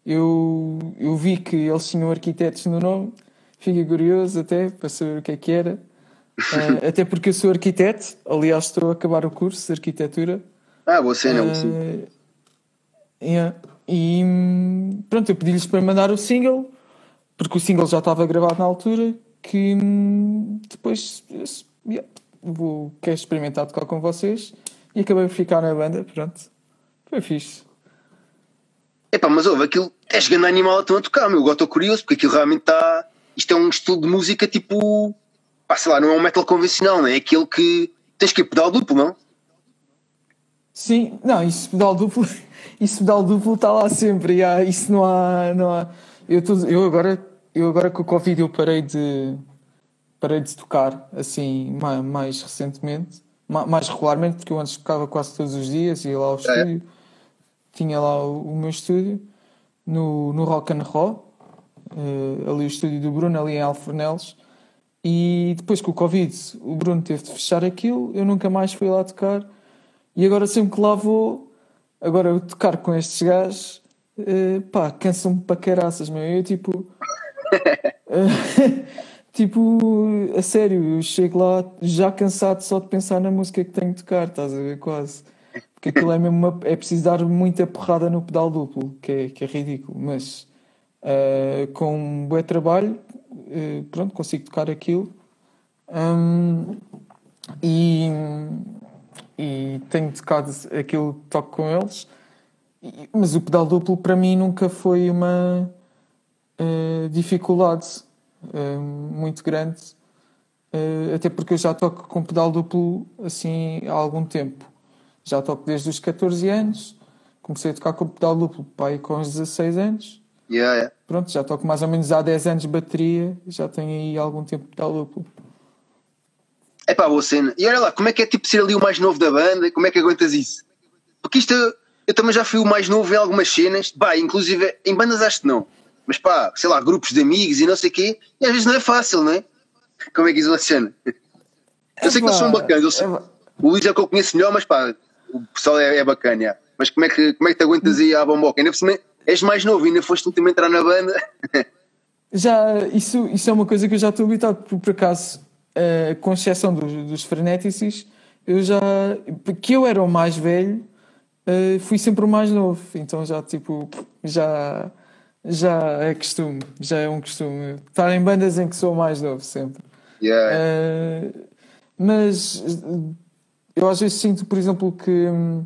Eu, eu vi que eles tinham arquitetos no nome, fiquei curioso até para saber o que é que era. Ah, até porque eu sou arquiteto, aliás, estou a acabar o curso de arquitetura. Ah, você não, Ah, sim. yeah. E hum, pronto, eu pedi-lhes para mandar o single, porque o single já estava gravado na altura. Que hum, depois eu- yeah, vou, quero experimentar tocar com vocês e acabei por ficar na banda. Pronto, foi fixe. Epá, mas ouve, aquilo é chegando animal estão a tocar, meu. Agora estou curioso, porque aquilo realmente está. Isto é um estilo de música tipo. Pá, sei lá, não é um metal convencional, não é? É aquele que. Tens que ir pedal duplo, não? Sim, não, isso pedal duplo, isso pedal duplo está lá sempre, há- isso não há, não há. Eu, tô- eu agora, eu agora com o Covid eu parei de parei de tocar assim mais, mais recentemente, ma- mais regularmente, porque eu antes tocava quase todos os dias, ia lá ao estúdio, tinha lá o, o meu estúdio no, no Rock and Roll, eh, ali o estúdio do Bruno, ali em Alfornelos. E depois com o Covid, o Bruno teve de fechar aquilo, eu nunca mais fui lá tocar. E agora sempre que lá vou, agora eu tocar com estes gajos, eh, pá, cansam-me para caraças, meu. Eu tipo. eh, tipo, a sério, eu chego lá já cansado só de pensar na música que tenho de tocar, estás a ver? Quase. Porque aquilo é mesmo uma, é preciso dar muita porrada no pedal duplo, que é, que é ridículo, mas eh, com um bom trabalho, pronto, consigo tocar aquilo. Hum, e, e tenho tocado aquilo que toco com eles, mas o pedal duplo para mim nunca foi uma eh, dificuldade eh, muito grande, eh, até porque eu já toco com pedal duplo assim há algum tempo. Já toco desde os 14 anos, comecei a tocar com pedal duplo pai, com os 16 anos. Yeah, yeah. Pronto, já toco mais ou menos há 10 anos de bateria, já tenho aí algum tempo de pedal duplo. É pá, boa cena. E olha lá, como é que é tipo ser ali o mais novo da banda? Como é que aguentas isso? Porque isto, eu também já fui o mais novo em algumas cenas, pá, inclusive em bandas acho que não. Mas pá, sei lá, grupos de amigos e não sei o quê, e às vezes não é fácil, não é? Como é que isso funciona? Eu sei que eles são bacanas, sei- o Luís é o que eu conheço melhor, mas pá, o pessoal é, é bacana, já. mas como é, que, como é que te aguentas aí à bomboca? Ainda por és mais novo, ainda foste o último a entrar na banda. Já, isso, isso é uma coisa que eu já estou habituado, por, por acaso, eh, com exceção dos, dos freneticis, eu já, que eu era o mais velho, eh, fui sempre o mais novo, então já tipo, já, já é costume, já é um costume, estar em bandas em que sou o mais novo sempre. Yeah. Eh, mas eh, eu às vezes sinto, por exemplo, que hum,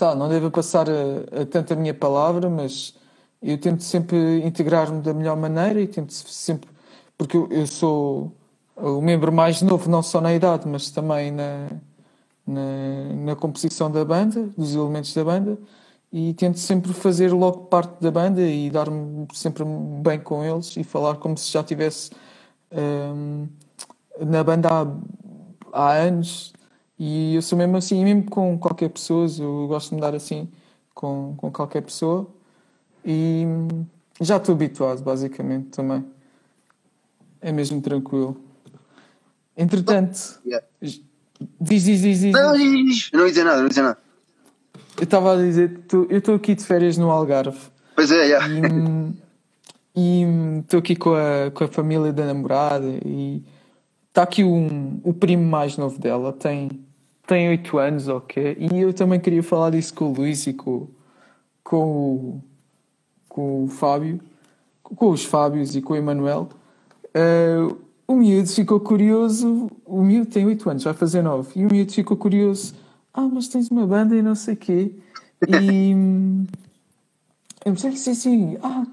lá, não devo passar a, a tanto a minha palavra, mas eu tento sempre integrar-me da melhor maneira e tento sempre, porque eu, eu sou o membro mais novo, não só na idade, mas também na, na, na composição da banda, dos elementos da banda, e tento sempre fazer logo parte da banda e dar-me sempre bem com eles e falar como se já tivesse hum, na banda há, há anos e eu sou mesmo assim, e mesmo com qualquer pessoa, eu gosto de me dar assim com, com qualquer pessoa e hum, já estou habituado basicamente também. É mesmo tranquilo. Entretanto, Yeah. Diz, diz, diz, diz. Não, diz, diz. Eu não ia dizer nada, não ia dizer nada. Eu estava a dizer, tô- eu estou aqui de férias no Algarve Pois é, yeah. e estou aqui com a, com a família da namorada e está aqui um, o primo mais novo dela, tem, tem 8 anos, ok? E eu também queria falar disso com o Luís e com, com, o, com o Fábio, com os Fábios e com o Emanuel, uh, o miúdo ficou curioso. O miúdo tem 8 anos, vai fazer 9. E o miúdo ficou curioso. Ah, mas tens uma banda e não sei o quê. E. eu pensei que assim, ah,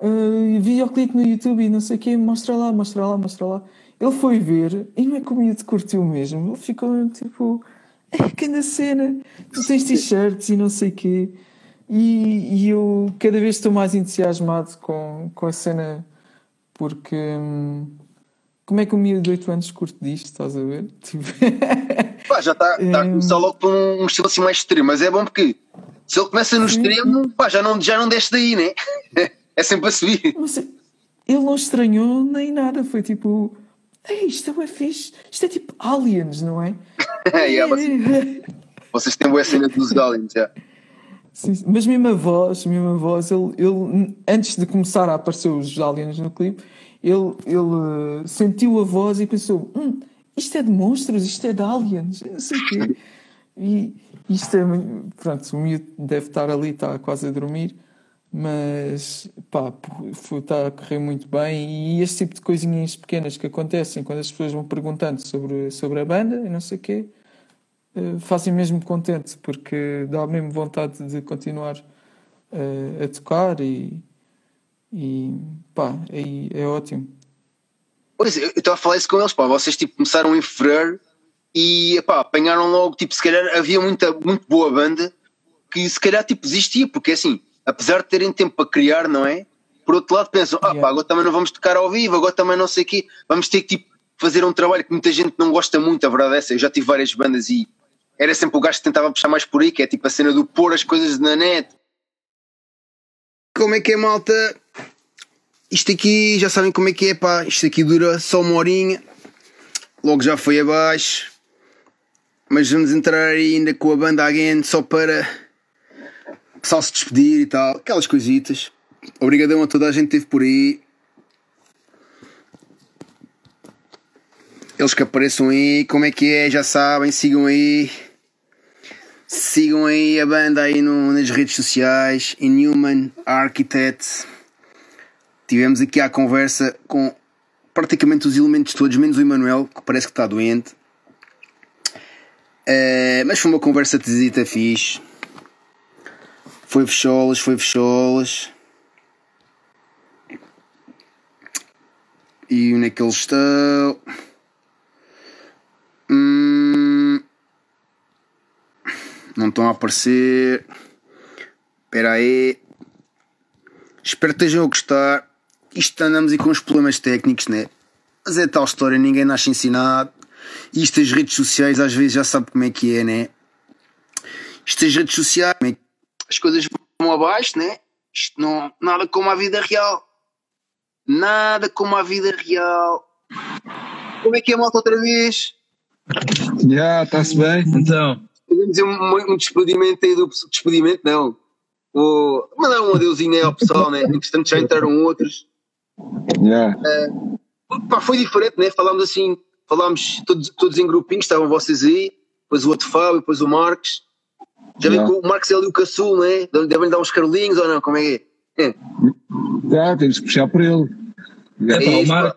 uh, videoclipe no YouTube e não sei o quê, mostra lá, mostra lá, mostra lá. Ele foi ver e não é que o miúdo curtiu mesmo. Ele ficou tipo, é que anda cena, tu tens t-shirts e não sei o quê. E, e, eu cada vez estou mais entusiasmado com, com a cena porque. Hum, como é que um miúdo de 8 anos curte disto, estás a ver? Tipo... Pá, já está tá a começar logo por um, um estilo assim mais extremo, mas é bom porque se ele começa no extremo, pá, já não, já não desce daí, né? É sempre a subir. Mas ele não estranhou nem nada, foi tipo, Ei, isto é fixe, isto é tipo aliens, não é? yeah, vocês, vocês têm boa cena dos aliens, já. Yeah. Sim, mas mesmo a voz, mesmo a voz, ele, ele antes de começar a aparecer os aliens no clipe, ele, ele uh, sentiu a voz e pensou: hum, isto é de monstros, isto é de aliens, não sei o quê. E isto é. Pronto, o miúdo deve estar ali, está quase a dormir, mas pá, está a correr muito bem. E este tipo de coisinhas pequenas que acontecem quando as pessoas vão perguntando sobre, sobre a banda e não sei o quê, uh, fazem mesmo contente, porque dá mesmo vontade de continuar uh, a tocar e e pá, aí é, é ótimo. Pois, eu estava a falar isso com eles, pá, vocês tipo começaram em fevereiro e pá, apanharam logo, tipo, se calhar havia muita, muito boa banda que se calhar tipo existia, porque assim, apesar de terem tempo para criar, não é? Por outro lado pensam, ah pá, agora também não vamos tocar ao vivo, agora também não sei o quê, vamos ter que tipo fazer um trabalho que muita gente não gosta muito, a verdade é essa, eu já tive várias bandas e era sempre o gajo que tentava puxar mais por aí, que é tipo a cena do pôr as coisas na net. Como é que é, malta? Isto aqui, já sabem como é que é, pá. Isto aqui dura só uma horinha. Logo já foi abaixo. Mas vamos entrar ainda com a banda again só para pessoal se despedir e tal. Aquelas coisitas. Obrigadão a toda a gente que esteve por aí. Eles que apareçam aí, como é que é, já sabem, sigam aí. Sigam aí a banda aí no, nas redes sociais, Inhuman Architects. Tivemos aqui a conversa com praticamente os elementos todos, menos o Emanuel, que parece que está doente. Uh, mas foi uma conversa tesita fixe. Foi fecholas, foi fecholas. E onde é que eles estão? Hum, não estão a aparecer. Espera aí. Espero que estejam a gostar isto andamos aí com os problemas técnicos, né? Mas é tal história, ninguém nasce ensinado. Isto as redes sociais às vezes já sabe como é que é, né? Isto as redes sociais, é as coisas vão abaixo, né? Isto não, nada como a vida real. Nada como a vida real. Como é que é a malta outra vez? Já, yeah, está-se bem. Então. Podemos um, um despedimento aí do despedimento, não. Vou mandar um adeusinho aí ao pessoal, né? Entretanto já entraram outros. Yeah. Uh, pá, foi diferente, né? Falámos assim, falámos todos, todos em grupinhos, estavam vocês aí, depois o outro Fábio, depois o Marcos. Já yeah. vi que o Marcos é ali o caçul, né? Devem dar uns carolinhos ou não? Como é que é? é. Yeah, temos que puxar por ele. É, pá, o, Mar,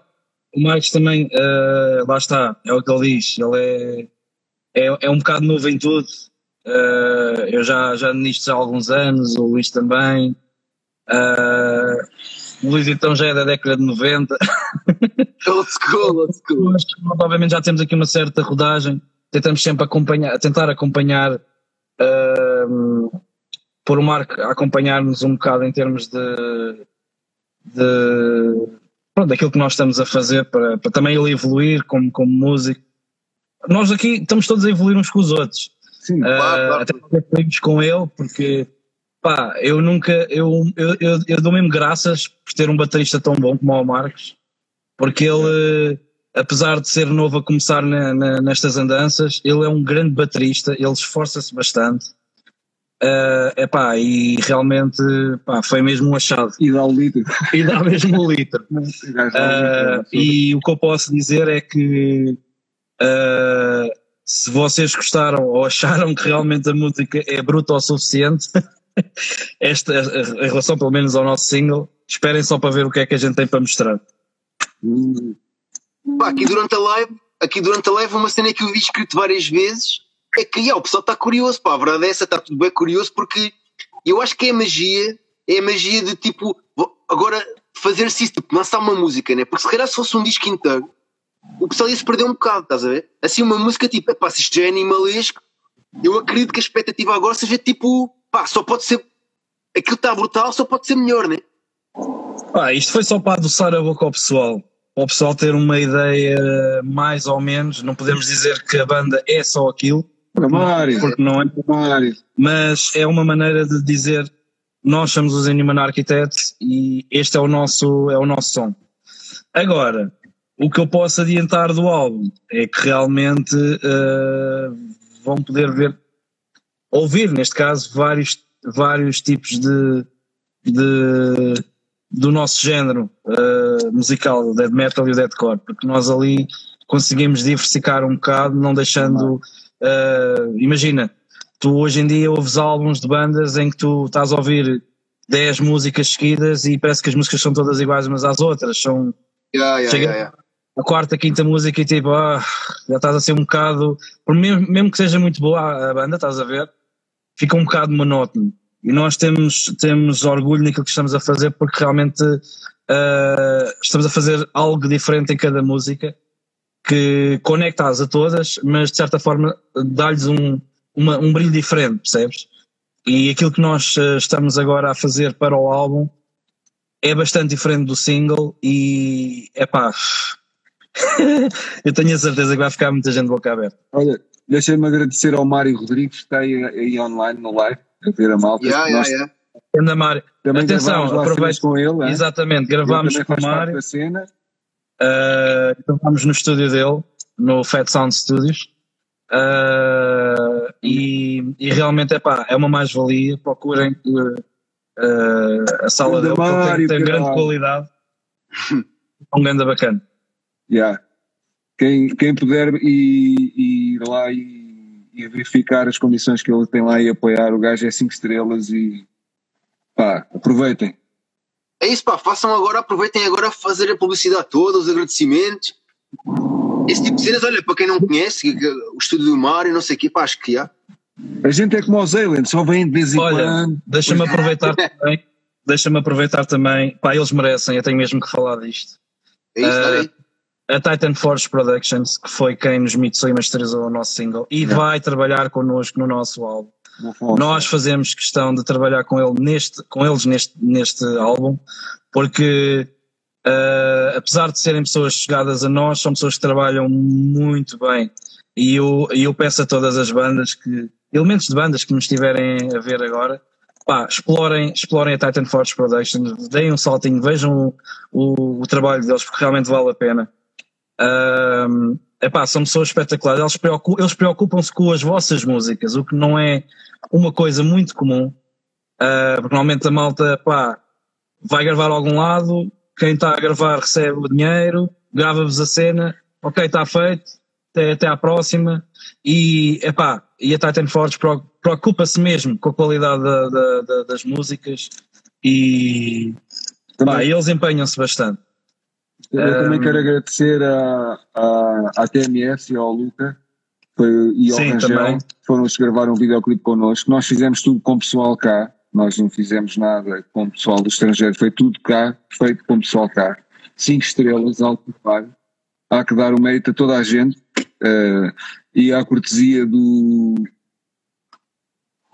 o Marcos também, uh, lá está, é o que ele diz, ele é, é, é um bocado novo em tudo. Uh, eu já, já nisto há alguns anos, o Luís também. Uh, o Luís então já é da década de 90. Old school, old school. Mas, obviamente já temos aqui uma certa rodagem. Tentamos sempre acompanhar, tentar acompanhar, uh, pôr o Marco a acompanhar-nos um bocado em termos de, de pronto, daquilo que nós estamos a fazer para, para também ele evoluir como, como músico. Nós aqui estamos todos a evoluir uns com os outros. Sim, uh, claro, claro. Até com ele, porque Pá, eu nunca, eu, eu, eu, eu dou mesmo graças por ter um baterista tão bom como o Marcos, porque ele, apesar de ser novo a começar na, na, nestas andanças, ele é um grande baterista, ele esforça-se bastante. Uh, epá, e realmente pá, foi mesmo um achado. E dá o litro. E dá mesmo o litro. uh, e o que eu posso dizer é que uh, se vocês gostaram ou acharam que realmente a música é bruta o suficiente, esta, em relação pelo menos ao nosso single, esperem só para ver o que é que a gente tem para mostrar. Pá, aqui durante a live, aqui durante a live, uma cena que eu vi escrito várias vezes é que yeah, o pessoal está curioso, pá, a verdade é essa, está tudo bem curioso, porque eu acho que é a magia, é a magia de tipo, agora fazer-se isso, tipo, lançar uma música, né? Porque se calhar se fosse um disco inteiro, o pessoal ia se perder um bocado, estás a ver? Assim, uma música tipo, pá, se isto já é animalesco, eu acredito que a expectativa agora seja tipo, pá, só pode ser, aquilo está brutal, só pode ser melhor, né? Pá, isto foi só para adoçar a boca ao pessoal, para o pessoal ter uma ideia mais ou menos, não podemos dizer que a banda é só aquilo, Mário, porque não é, Mário. mas é uma maneira de dizer nós somos os Inhuman Architects e este é o nosso, é o nosso som. Agora, o que eu posso adiantar do álbum é que realmente uh, vão poder ver, ouvir neste caso, vários, vários tipos de, de do nosso género uh, musical, o death metal e o deathcore, porque nós ali conseguimos diversificar um bocado, não deixando, uh, imagina, tu hoje em dia ouves álbuns de bandas em que tu estás a ouvir 10 músicas seguidas e parece que as músicas são todas iguais umas às outras, são Yeah, yeah, Chega- yeah, yeah. a quarta, quinta música e tipo, ah, já estás a ser um bocado, mesmo, mesmo que seja muito boa a banda, estás a ver, fica um bocado monótono. E nós temos, temos orgulho naquilo que estamos a fazer porque realmente ah, estamos a fazer algo diferente em cada música que conecta-as a todas, mas de certa forma dá-lhes um, uma- um brilho diferente, percebes? E aquilo que nós ah, estamos agora a fazer para o álbum é bastante diferente do single e é pá. eu tenho a certeza que vai ficar muita gente boca aberta. Olha, deixa-me agradecer ao Mário Rodrigues que está aí, aí online no live, a ver a malta. Yeah, Nós yeah, yeah. Anda, Mário. também Atenção, aproveito- com ele. hein? Exatamente, Ele gravámos com o Mário, da cena. uh, gravámos no estúdio dele, no Fat Sound Studios. uh, e, e realmente é pá, é uma mais-valia. Procurem uh, uh, a sala Anda, dele, Mário, tem, tem grande qualidade. É um grande bacana. Yeah. Quem, quem puder ir, ir lá e, e verificar as condições que ele tem lá e apoiar, o gajo é 5 estrelas e pá, aproveitem. É isso, pá, façam agora, aproveitem agora a fazer a publicidade toda, os agradecimentos. Esse tipo de cenas, olha, para quem não conhece, o estúdio do Mário, não sei o quê, pá, acho que há. A gente é como os aliens, só vem de vez em Olha, quando. Deixa-me aproveitar também. Deixa-me aproveitar também. Pá, eles merecem, eu tenho mesmo que falar disto. É isso, aí. A Titan Force Productions, que foi quem nos mixou e masterizou o nosso single, e vai trabalhar connosco no nosso álbum. Nós fazemos questão de trabalhar com, ele neste, com eles neste, neste álbum, porque ah, apesar de serem pessoas chegadas a nós, são pessoas que trabalham muito bem. E eu, eu peço a todas as bandas que, elementos de bandas que nos estiverem a ver agora, pá, explorem, explorem a Titan Force Productions, deem um saltinho, vejam o, o, o trabalho deles, porque realmente vale a pena. Epá, são pessoas espetaculares, eles, preocu- eles preocupam-se com as vossas músicas, o que não é uma coisa muito comum, Ah, porque normalmente a malta pá, vai gravar a algum lado, quem está a gravar recebe o dinheiro, grava-vos a cena, ok, está feito, até, até à próxima, e, epá, e a Titan Forge preocupa-se mesmo com a qualidade da- da- da- das músicas e pá, eles empenham-se bastante. Eu também um, quero agradecer à, à, à TMS e ao Luca foi, e ao Sim, Rangel, também. que foram os que gravaram um videoclipe connosco. Nós fizemos tudo com o pessoal cá, nós não fizemos nada com o pessoal do estrangeiro, foi tudo cá, feito com o pessoal cá. Cinco estrelas, alto pago. Há que dar o mérito a toda a gente eh, e à cortesia do,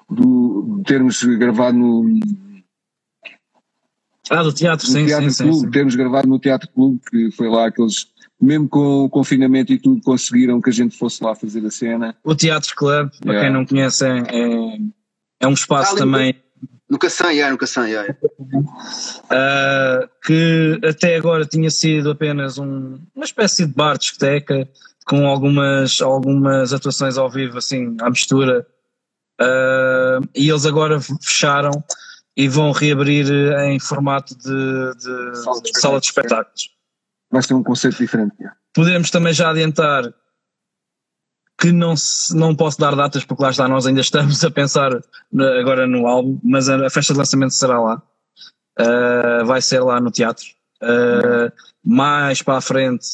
do termos gravado no, Ah, do teatro, no sim, Teatro sim, sim, Clube, sim. termos gravado no Teatro Clube, que foi lá que eles, mesmo com o confinamento e tudo, conseguiram que a gente fosse lá fazer a cena. O Teatro Club, para Yeah. quem não conhece, é, é, é um espaço Ah, também Nunca sei, é, nunca sei, é. ah, que até agora tinha sido apenas um- uma espécie de bar discoteca com algumas, algumas atuações ao vivo assim à mistura Ah, e eles agora fecharam e vão reabrir em formato de, de Sala de sala de espetáculos. Vai ser um conceito diferente. Podemos também já adiantar que não, se, não posso dar datas porque lá está, nós ainda estamos a pensar na- agora no álbum, mas a, a festa de lançamento será lá. Uh, vai ser lá no teatro. Uh, mais para a frente,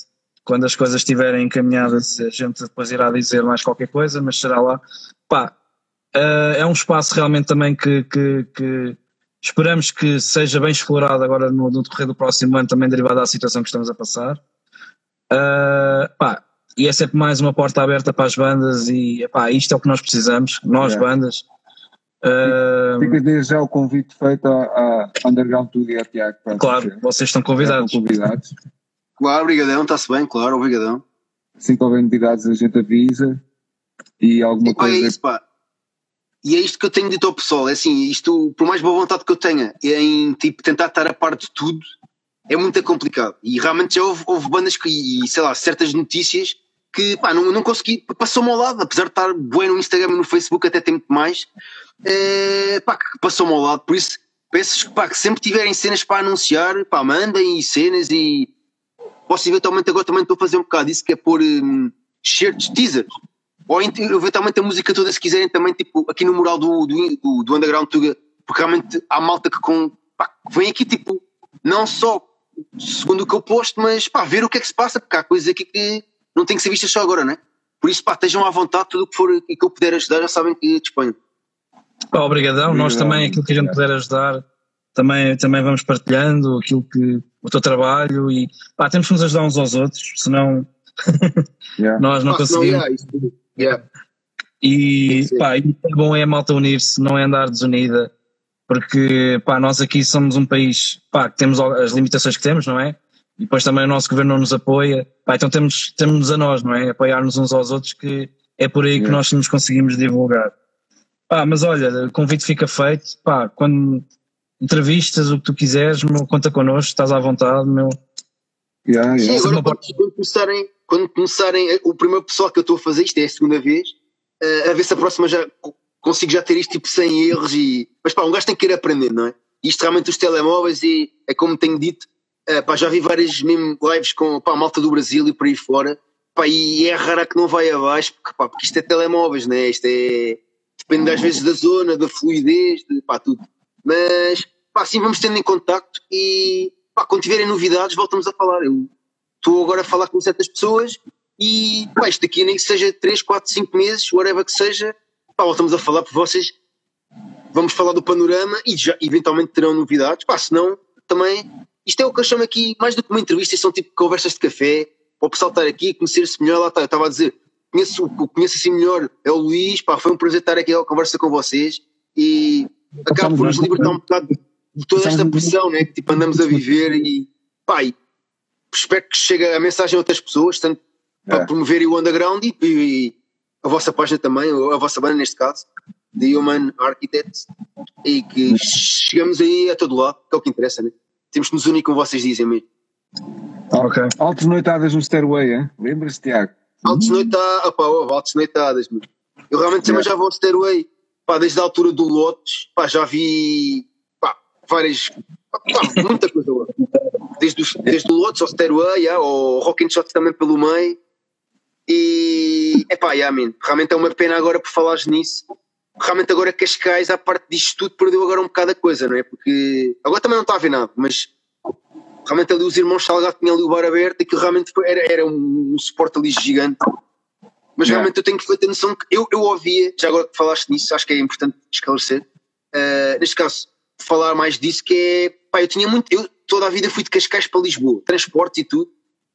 quando as coisas estiverem encaminhadas, a gente depois irá dizer mais qualquer coisa, mas será lá. Pá, uh, é um espaço realmente também que, que, que esperamos que seja bem explorado agora no, no decorrer do próximo ano, também derivado da situação que estamos a passar. Uh, pá, e é sempre mais uma porta aberta para as bandas e pá, isto é o que nós precisamos, nós Yeah. bandas. Uh, Fica desde já o convite feito à, à Underground e à Tiago. claro, vocês estão convidados. Estão convidados. Claro, obrigadão, está-se bem, claro, obrigadão. Assim que houver novidades a gente avisa e alguma E pá, é coisa. isso, pá. E é isto que eu tenho dito ao pessoal, é assim, isto, por mais boa vontade que eu tenha em tipo, tentar estar a par de tudo, é muito complicado. E realmente já houve, houve bandas que, e sei lá, certas notícias que pá, não, não consegui, passou-me ao lado, apesar de estar bem no Instagram e no Facebook, até tem muito mais, eh, pá, que passou-me ao lado. Por isso, peço pá, que sempre tiverem cenas para anunciar, pá, mandem e cenas e posso eventualmente agora também estou a fazer um bocado disso, que é pôr um, shirts, teasers. Ou ent- eventualmente a música toda, se quiserem, também, tipo, aqui no mural do, do, do, do Underground Tuga, porque realmente há malta que, com, pá, vem aqui, tipo, não só segundo o que eu posto, mas pá, ver o que é que se passa, porque há coisas aqui que não têm que ser vistas só agora, né? Por isso, pá, estejam à vontade, tudo o que for e que eu puder ajudar, já sabem que disponho. Pá, obrigadão, nós também, aquilo que a gente puder ajudar, também, também vamos partilhando aquilo que o teu trabalho e pá, temos que nos ajudar uns aos outros, senão Yeah. nós não senão, conseguimos. yeah, isso tudo. Yeah. E Sim, sim. pá, e é bom é a malta unir-se, não é andar desunida, porque pá, nós aqui somos um país pá, que temos as limitações que temos, não é? E depois também o nosso governo não nos apoia, pá, então temos, temos a nós, não é? Apoiar-nos uns aos outros, que é por aí que nós nos conseguimos divulgar. Pá, mas olha, o convite fica feito, pá, quando entrevistas, o que tu quiseres, meu, conta connosco, estás à vontade, meu. Yeah, Sim, yeah. É agora quando começarem, quando começarem, o primeiro pessoal que eu estou a fazer isto é a segunda vez, eh, a ver se a próxima já co- consigo já ter isto tipo sem erros e. Mas pá, um gajo tem que ir aprendendo, não é? Isto realmente os telemóveis e é como tenho dito, eh, pá, já vi várias mesmo lives com pá, a malta do Brasil e por aí fora, pá, e é rara que não vai abaixo, porque, pá, porque isto é telemóveis, né? Isto é. Depende às vezes da zona, da fluidez, de pá, tudo. Mas pá, assim vamos tendo em contacto e pá, quando tiverem novidades voltamos a falar. Eu estou agora a falar com certas pessoas e pá, isto daqui nem que seja 3, 4, 5 meses, whatever que seja, pá, voltamos a falar por vocês. Vamos falar do panorama e já eventualmente terão novidades. Pá, senão também isto é o que eu chamo aqui mais do que uma entrevista, são tipo conversas de café, para o pessoal estar aqui, conhecer-se melhor, lá está, eu estava a dizer, conheço, conheço assim melhor é o Luís, pá, foi um prazer estar aqui a conversa com vocês e acabo por nos libertar um bocado de toda esta pressão né, que tipo, andamos a viver e pá, e espero que chegue a mensagem a outras pessoas, tanto para É. promoverem o underground e, e a vossa página também, ou a vossa banda neste caso, The Human Architects, e que chegamos aí a todo lado, que é o que interessa, né? Temos que nos unir como vocês dizem mesmo. Ok. Altas noitadas no Stairway, hein? lembras-te, Tiago? Altos noitadas, oh, altos noitadas, meu. Eu realmente também já vou ao Stairway, pá, desde a altura do Lotes, pá, já vi, pá, várias, pá, muita coisa. Desde, os, desde o Lotes ao Stairway, yeah, ao Rock and Shot também pelo meio. E, é pá, yeah, man, realmente é uma pena agora por falares nisso. Realmente agora Cascais, à parte disto tudo, perdeu agora um bocado a coisa, não é? Porque agora também não está a ver nada, mas realmente ali os irmãos Salgado tinham ali o bar aberto e que realmente foi- era, era um, um suporte ali gigante. Mas Yeah. realmente eu tenho que ter noção que eu, eu ouvia, já agora que falaste nisso, acho que é importante esclarecer, eh, neste caso, falar mais disso, que é, pá, eu tinha muito, eu toda a vida fui de Cascais para Lisboa, transporte e tudo,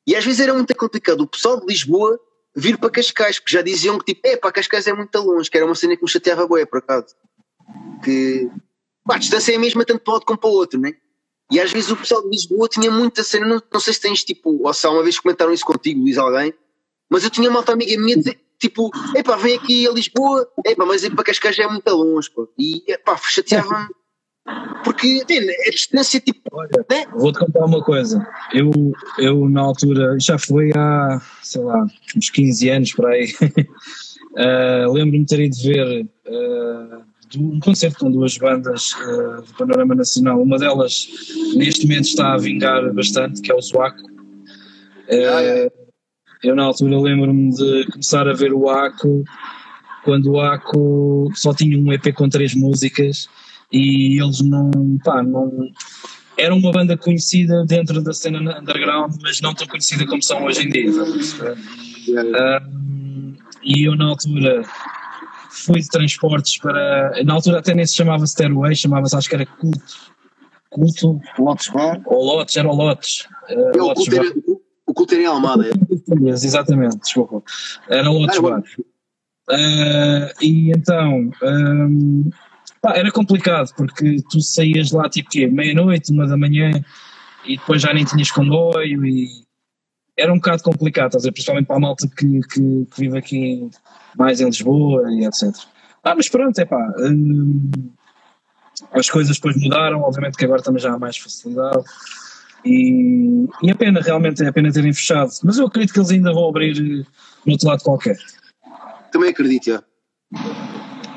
e às vezes era muito complicado o pessoal de Lisboa vir para Cascais, porque já diziam que tipo, é pá, Cascais é muito longe, que era uma cena que me chateava bué, por acaso. Que, pá, a distância é a mesma tanto para um lado como para o outro, né? E às vezes o pessoal de Lisboa tinha muita cena, não, não sei se tens tipo, ou se há uma vez comentaram isso contigo, Luís, alguém, mas eu tinha uma malta amiga minha dizer, tipo, epá, vem aqui a Lisboa, epá, mas ir para Cascais já é muito longe, pô. E epá, chateava-me, porque a distância, tipo, né? Vou-te contar uma coisa. Eu, eu na altura, já foi há, sei lá, uns 15 anos por aí. eh, Lembro-me de ter ido ver de um concerto com duas bandas eh, do Panorama Nacional. Uma delas, neste momento, está a vingar bastante, que é o Zuaco. Eh, Eu na altura lembro-me de começar a ver o Aco quando o Aco só tinha um EP com três músicas e eles não, pá, não era uma banda conhecida dentro da cena underground, mas não tão conhecida como são hoje em dia. Um, e eu na altura fui de transportes para. Na altura até nem se chamava Stairway, chamava-se acho que era Culto. Culto. Lotes Bar? Ou Lotes, era o Lotes. Uh, o, culto era, o culto era em Almada, é? Exatamente, desculpa. Era o Lotes ah, Bar. Uh, e então. Um, Pá, era complicado, porque tu saías lá tipo que meia-noite, uma da manhã, e depois já nem tinhas comboio e era um bocado complicado, estás a principalmente para a malta que, que, que, vive aqui mais em Lisboa e etc. Ah, mas pronto, é pá, hum, as coisas depois mudaram, obviamente que agora também já há mais facilidade e, e a pena, realmente é a pena terem fechado, mas eu acredito que eles ainda vão abrir no outro lado qualquer. Também acredito, já.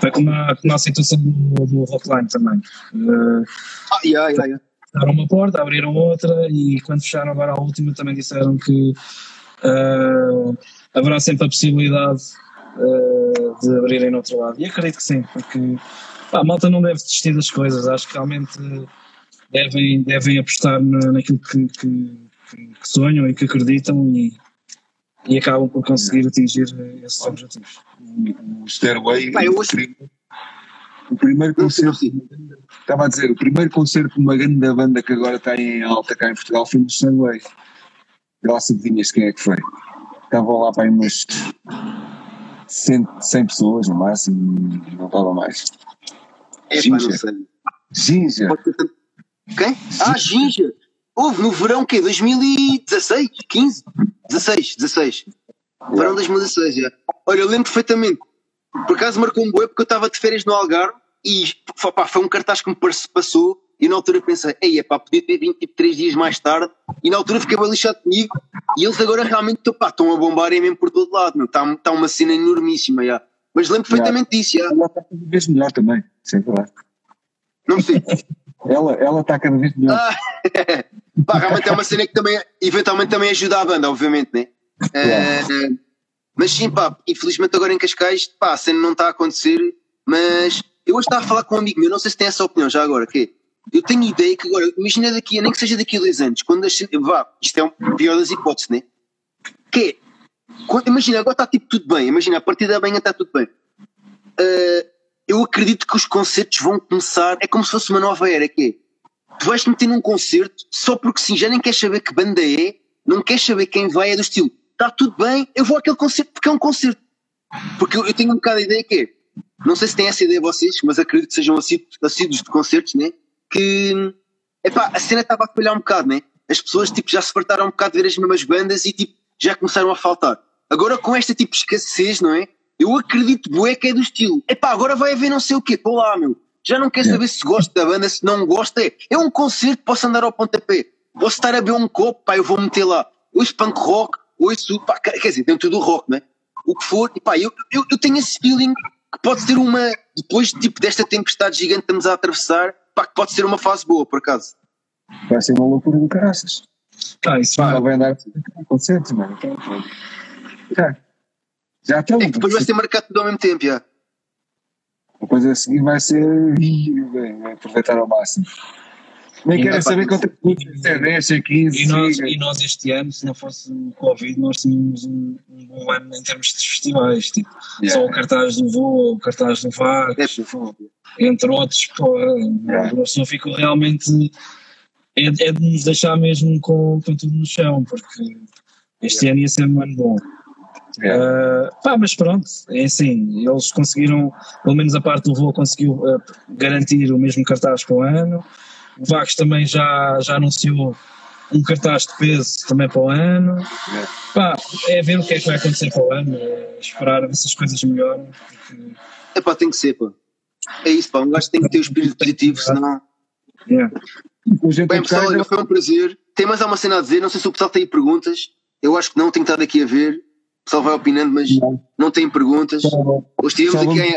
Foi como a, como a situação do, do Hotline também. Uh, ah, yeah, yeah, yeah. Fecharam uma porta, abriram outra e quando fecharam agora a última também disseram que uh, haverá sempre a possibilidade uh, de abrirem no outro lado. E acredito que sim, porque pá, a malta não deve desistir das coisas, acho que realmente devem, devem apostar na, naquilo que, que, que, sonham e que acreditam e, e acabam por conseguir atingir esses objetivos o Stairway. Pai, o, o primeiro concerto, estava a dizer, o primeiro concerto de uma grande banda que agora está em alta cá em Portugal foi no Stairway. Lá se adivinhas quem é que foi. Estavam lá para aí umas 100, 100 pessoas no máximo, não estava mais. É, sei. Ginja. Quem? Ah, Ginja. Houve no verão que 2016? 15? 16, 16. Verão 2016, já. Olha, eu lembro perfeitamente. Por acaso marcou um boi porque eu estava de férias no Algarve e pá, foi um cartaz que me passou e na altura pensei, ei, pá, podia ter vindo tipo 3 dias mais tarde e na altura fiquei bem lixado comigo e eles agora realmente pá, estão a bombar mesmo por todo lado, Está, tá uma cena enormíssima, já. Mas lembro perfeitamente yeah. disso, já. Vez melhor também, sem falar. Não sei. ela, ela está cada vez melhor. Ah, pá, realmente é uma cena que também, eventualmente também ajuda a banda, obviamente, né? Uh, mas sim, pá, infelizmente agora em Cascais, pá, a cena não está a acontecer, mas eu hoje estava a falar com um amigo meu, não sei se tem essa opinião já agora, que é, eu tenho ideia que agora, imagina daqui, nem que seja daqui a dois anos, quando as vá, isto é o pior das hipóteses, né? Que é, quando, imagina, agora está tipo tudo bem, imagina, a partir da manhã está tudo bem. Uh, eu acredito que os concertos vão começar, é como se fosse uma nova era, que é, tu vais te meter num concerto só porque sim, já nem queres saber que banda é, não queres saber quem vai, é do estilo, está tudo bem, eu vou àquele concerto porque é um concerto. Porque eu, eu tenho um bocado a ideia que é, não sei se têm essa ideia vocês, mas acredito que sejam assíduos de concertos, né? Que, epá, a cena estava a falhar um bocado, né? As pessoas, tipo, já se fartaram um bocado de ver as mesmas bandas e, tipo, já começaram a faltar. Agora, com esta, tipo, escassez, não é? Eu acredito, bué, que é do estilo. Epá, agora vai haver não sei o quê, estou lá, meu. Já não quer saber se gosta da banda, se não gosta. É, é um concerto, posso andar ao pontapé. Posso estar a beber um copo, pá, eu vou meter lá. Hoje punk rock, ouço, pá, quer dizer, dentro do rock, né? O que for, e pá, eu, eu, eu tenho esse feeling que pode ser uma, depois tipo, desta tempestade gigante que estamos a atravessar, pá, que pode ser uma fase boa, por acaso. Vai ser uma loucura do caraças. Ah, isso pá, vai andar concertos, mano. Já. Já está. É que depois vai ser marcado tudo ao mesmo tempo, já. Depois a seguir vai ser. Vai aproveitar ao máximo. Nem quero saber quanto é 10, 15. E nós, e nós este ano, se não fosse o Covid, nós tínhamos um, um bom ano em termos de festivais. Tipo, yeah. Só o cartaz do voo, o cartaz do VAC, é. entre outros. Pô, yeah. A pessoa ficou realmente. É, é, de nos deixar mesmo com, com tudo no chão, porque este yeah. ano ia ser um ano bom. Yeah. Uh, pá, mas pronto, é assim, eles conseguiram, pelo menos a parte do voo conseguiu uh, garantir o mesmo cartaz para o ano, o Vagos também já, já anunciou um cartaz de peso também para o ano. É. Pá, é ver o que é que vai acontecer para o ano, é esperar ver se as coisas melhoram. Porque... É pá, tem que ser, pá. É isso, pá. Um gajo tem que ter o espírito positivo, senão. Yeah. Bem, pessoal, foi um prazer. Tem mais alguma cena a dizer? Não sei se o pessoal tem perguntas. Eu acho que não, tenho estado aqui a ver. O pessoal vai opinando, mas não, não tem perguntas. Hoje estivemos aqui em.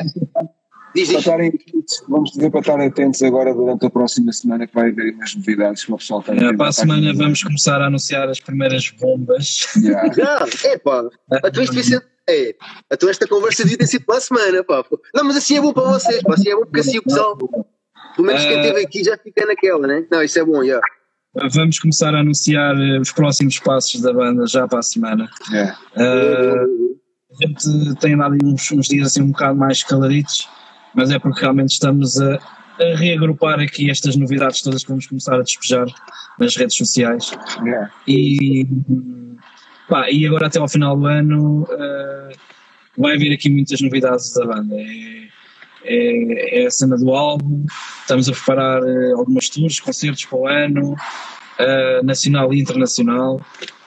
Diz, diz. vamos dizer para estar atentos agora durante a próxima semana que vai haver umas novidades que o pessoal está É, para a semana vamos começar a anunciar as primeiras bombas. Yeah. Já, é pá. Devia ser. É, então esta conversa devia ter sido para a semana, pá. Não, mas assim é bom para vocês, pá. Assim é bom porque assim o pessoal. Pelo menos quem esteve aqui já fica naquela, né? Não, isso é bom, já. Vamos começar a anunciar eh, os próximos passos da banda já para a semana. Yeah. Eh, a gente tem dado uns, uns dias assim um bocado mais caladitos, mas é porque realmente estamos a, a reagrupar aqui estas novidades todas que vamos começar a despejar nas redes sociais. Yeah. E, pá, e agora até ao final do ano eh, vai haver aqui muitas novidades da banda. É, é, é a cena do álbum, estamos a preparar eh, algumas tours, concertos para o ano, eh, nacional e internacional.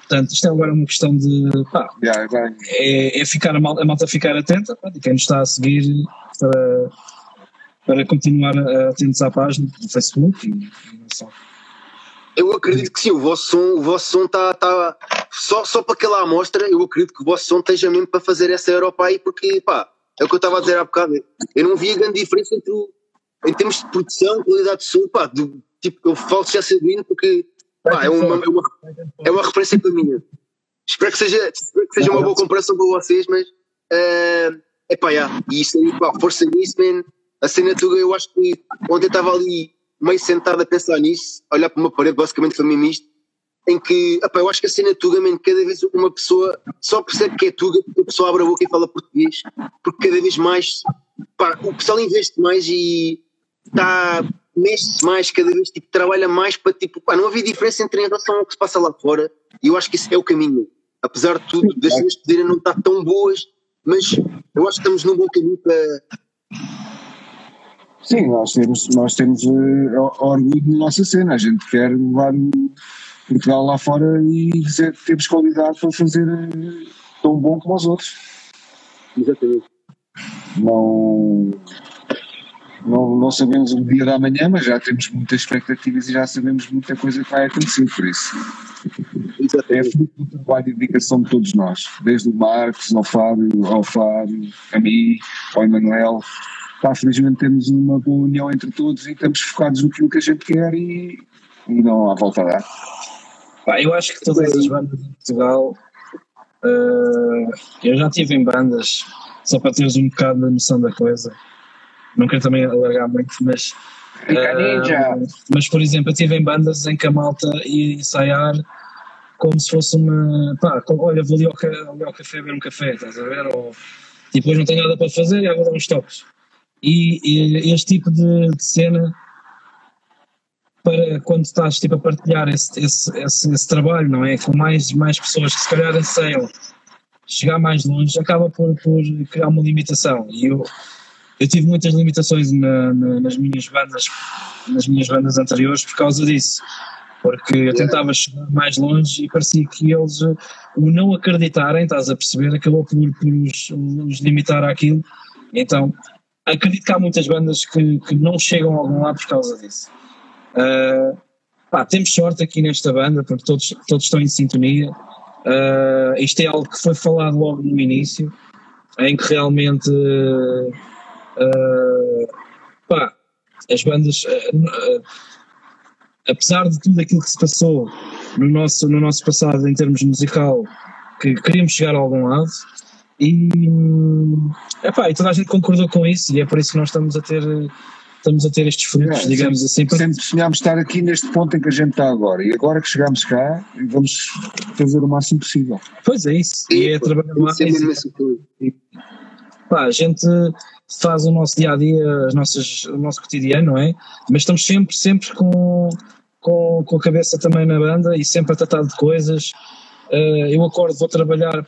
Portanto, isto é agora uma questão de pá, Yeah, é, é ficar a malta, a malta ficar atenta, pá, e quem nos está a seguir para, para continuar a- atentos à página do Facebook e, e não só. Eu acredito que sim, o vosso som, o vosso som está. Tá, só, só para aquela amostra, eu acredito que o vosso som esteja mesmo para fazer essa Europa aí, porque, pá, é o que eu estava a dizer há bocado. Eu não via grande diferença entre o, em termos de produção, qualidade de som, pá, do, tipo, eu falo já sabendo porque, pá, é uma, é uma, é uma referência para mim. Espero que seja, espero que seja uma boa comparação para vocês, mas, é pá, já, e isso aí, pá, força nisso, man. A cena tuga, eu acho que ontem estava ali meio sentado a pensar nisso, a olhar para uma parede, basicamente foi mesmo isto, em que, epá, eu acho que a cena Tuga, man, cada vez uma pessoa só percebe que é Tuga porque a pessoa abre a boca e fala português, porque cada vez mais, pá, o pessoal investe mais e está, mexe mais, cada vez tipo, trabalha mais para, tipo, pá, não havia diferença entre em relação ao que se passa lá fora, e eu acho que isso é o caminho, apesar de tudo, das cenas poderem não estar tão boas, mas eu acho que estamos num bom caminho para, sim, nós temos, nós temos eh, orgulho na nossa cena. A gente quer levar Portugal lá fora e dizer que temos qualidade para fazer eh, tão bom como os outros. exatamente. Não, não, não sabemos o dia da manhã, mas já temos muitas expectativas e já sabemos muita coisa que vai acontecer, por isso. É Exatamente. fruto do trabalho e dedicação de todos nós, desde o Marcos, ao Fábio, ao Fábio, a mim, ao Emanuel. Pá, felizmente temos uma boa união entre todos e estamos focados naquilo que a gente quer e, e não há volta a dar. Pá, eu acho que todas as bandas em Portugal, eh, eu já estive em bandas, só para teres um bocado da noção da coisa, não quero também alargar muito, mas, eh, mas por exemplo, eu estive em bandas em que a malta ia ensaiar como se fosse uma, pá, como, olha, vou ali ao, ali ao café beber um café, estás a ver? Ou, tipo, hoje não tenho nada para fazer e agora vou dar uns toques. E, e este tipo de, de cena para quando estás tipo, a partilhar esse, esse, esse, esse trabalho, não é? Com mais, mais pessoas que se calhar anseiam chegar mais longe, acaba por, por criar uma limitação. E eu, eu tive muitas limitações na- na- nas minhas bandas, nas minhas bandas anteriores por causa disso. Porque eu tentava chegar mais longe e parecia que eles, o não acreditarem, estás a perceber, acabou por, por os, os limitar àquilo. Então, acredito que há muitas bandas que, que não chegam a algum lado por causa disso. Uh, pá, temos sorte aqui nesta banda porque todos, todos estão em sintonia. Uh, isto é algo que foi falado logo no início, em que realmente uh, pá, as bandas, apesar de tudo aquilo que se passou no nosso, no nosso passado em termos musical, que queríamos chegar a algum lado. E, epá, e toda a gente concordou com isso e é por isso que nós estamos a ter estamos a ter estes frutos, É, digamos assim. porque- Sempre sonhámos estar aqui neste ponto em que a gente está agora e agora que chegamos cá vamos fazer o máximo possível. Pois é isso, e é pô, trabalhar mais. É. Pá, a gente faz o nosso dia a dia, as nossas, o nosso cotidiano, não é? Mas estamos sempre, sempre com, com, com a cabeça também na banda e sempre a tratar de coisas. Eh, eu acordo, vou trabalhar,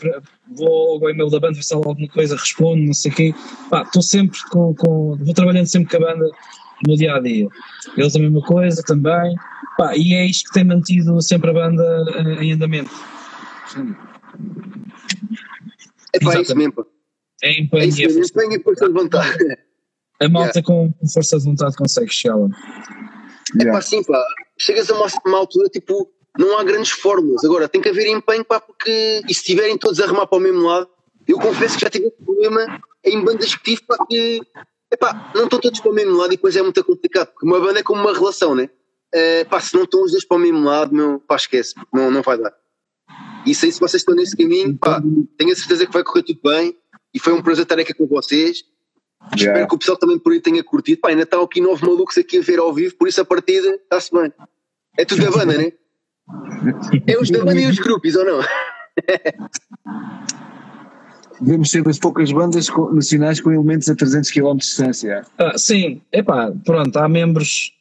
vou ao e-mail da banda, ver se há alguma coisa, respondo, não sei o quê. Pá, estou sempre com, com. Vou trabalhando sempre com a banda no dia a dia. Eles a mesma coisa também. Pá, e é isto que tem mantido sempre a banda eh, em andamento. É pá, é isso mesmo. É É empenho isso e é mesmo, força. empenho e força de vontade. A malta com força de vontade consegue chegar lá. É Yeah. pá, sim, pá. Chegas a uma, uma altura, tipo, não há grandes fórmulas. Agora, tem que haver empenho, pá, porque. E se estiverem todos a remar para o mesmo lado, eu confesso que já tive um problema em bandas que tive, pá, que. epá, não estão todos para o mesmo lado e depois é muito complicado, porque uma banda é como uma relação, né? Uh, pá, se não estão os dois para o mesmo lado, meu, pá, esquece, não, não vai dar. E sei se vocês estão nesse caminho, pá, tenho a certeza que vai correr tudo bem e foi um prazer estar aqui com vocês. Yeah. Espero que o pessoal também por aí tenha curtido. Pá, ainda estão aqui nove malucos aqui a ver ao vivo, por isso a partida está-se bem. É tudo da banda, né? É os da banda e os grupos, ou não? Devemos ser das poucas bandas nacionais com elementos a 300 km de distância. Ah, sim, epá, pronto, há membros,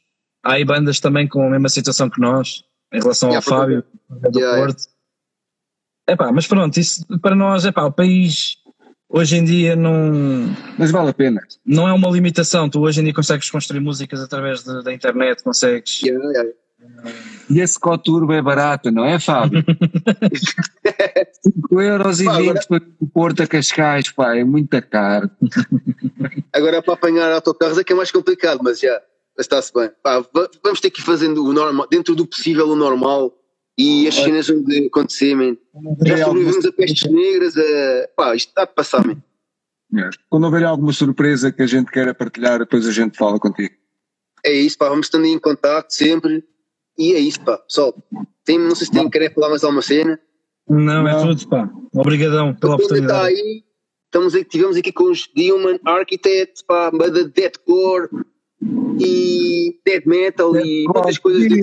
há aí bandas também com a mesma situação que nós, em relação yeah, ao Fábio, do yeah, Porto. Yeah. Epá, mas pronto, isso para nós, epá, o país hoje em dia não. Mas vale a pena. Não é uma limitação, tu hoje em dia consegues construir músicas através de, da internet, consegues. Yeah, e esse coturbo é barato, não é, Fábio? 5 euros e pá, 20 agora... para o Porto a Cascais, pá, é muito caro. Agora para apanhar autocarros é que é mais complicado, mas já está-se bem. Pá, vamos ter que ir fazendo o normal, dentro do possível o normal e as cenas onde acontecer, man. Já sobrevivemos a pestes negras, a... pá, isto está a passar, man. É. Quando houver alguma surpresa que a gente queira partilhar, depois a gente fala contigo. É isso, pá, vamos estando em contato sempre. E é isso, pá, pessoal. Tem, não sei se tem querer falar mais alguma cena. Não, é não. é tudo, pá. Obrigadão pela oportunidade. Está aí, estamos aqui, tivemos aqui com os The Human Architects, pá, banda deathcore e death metal Death e outras coisas.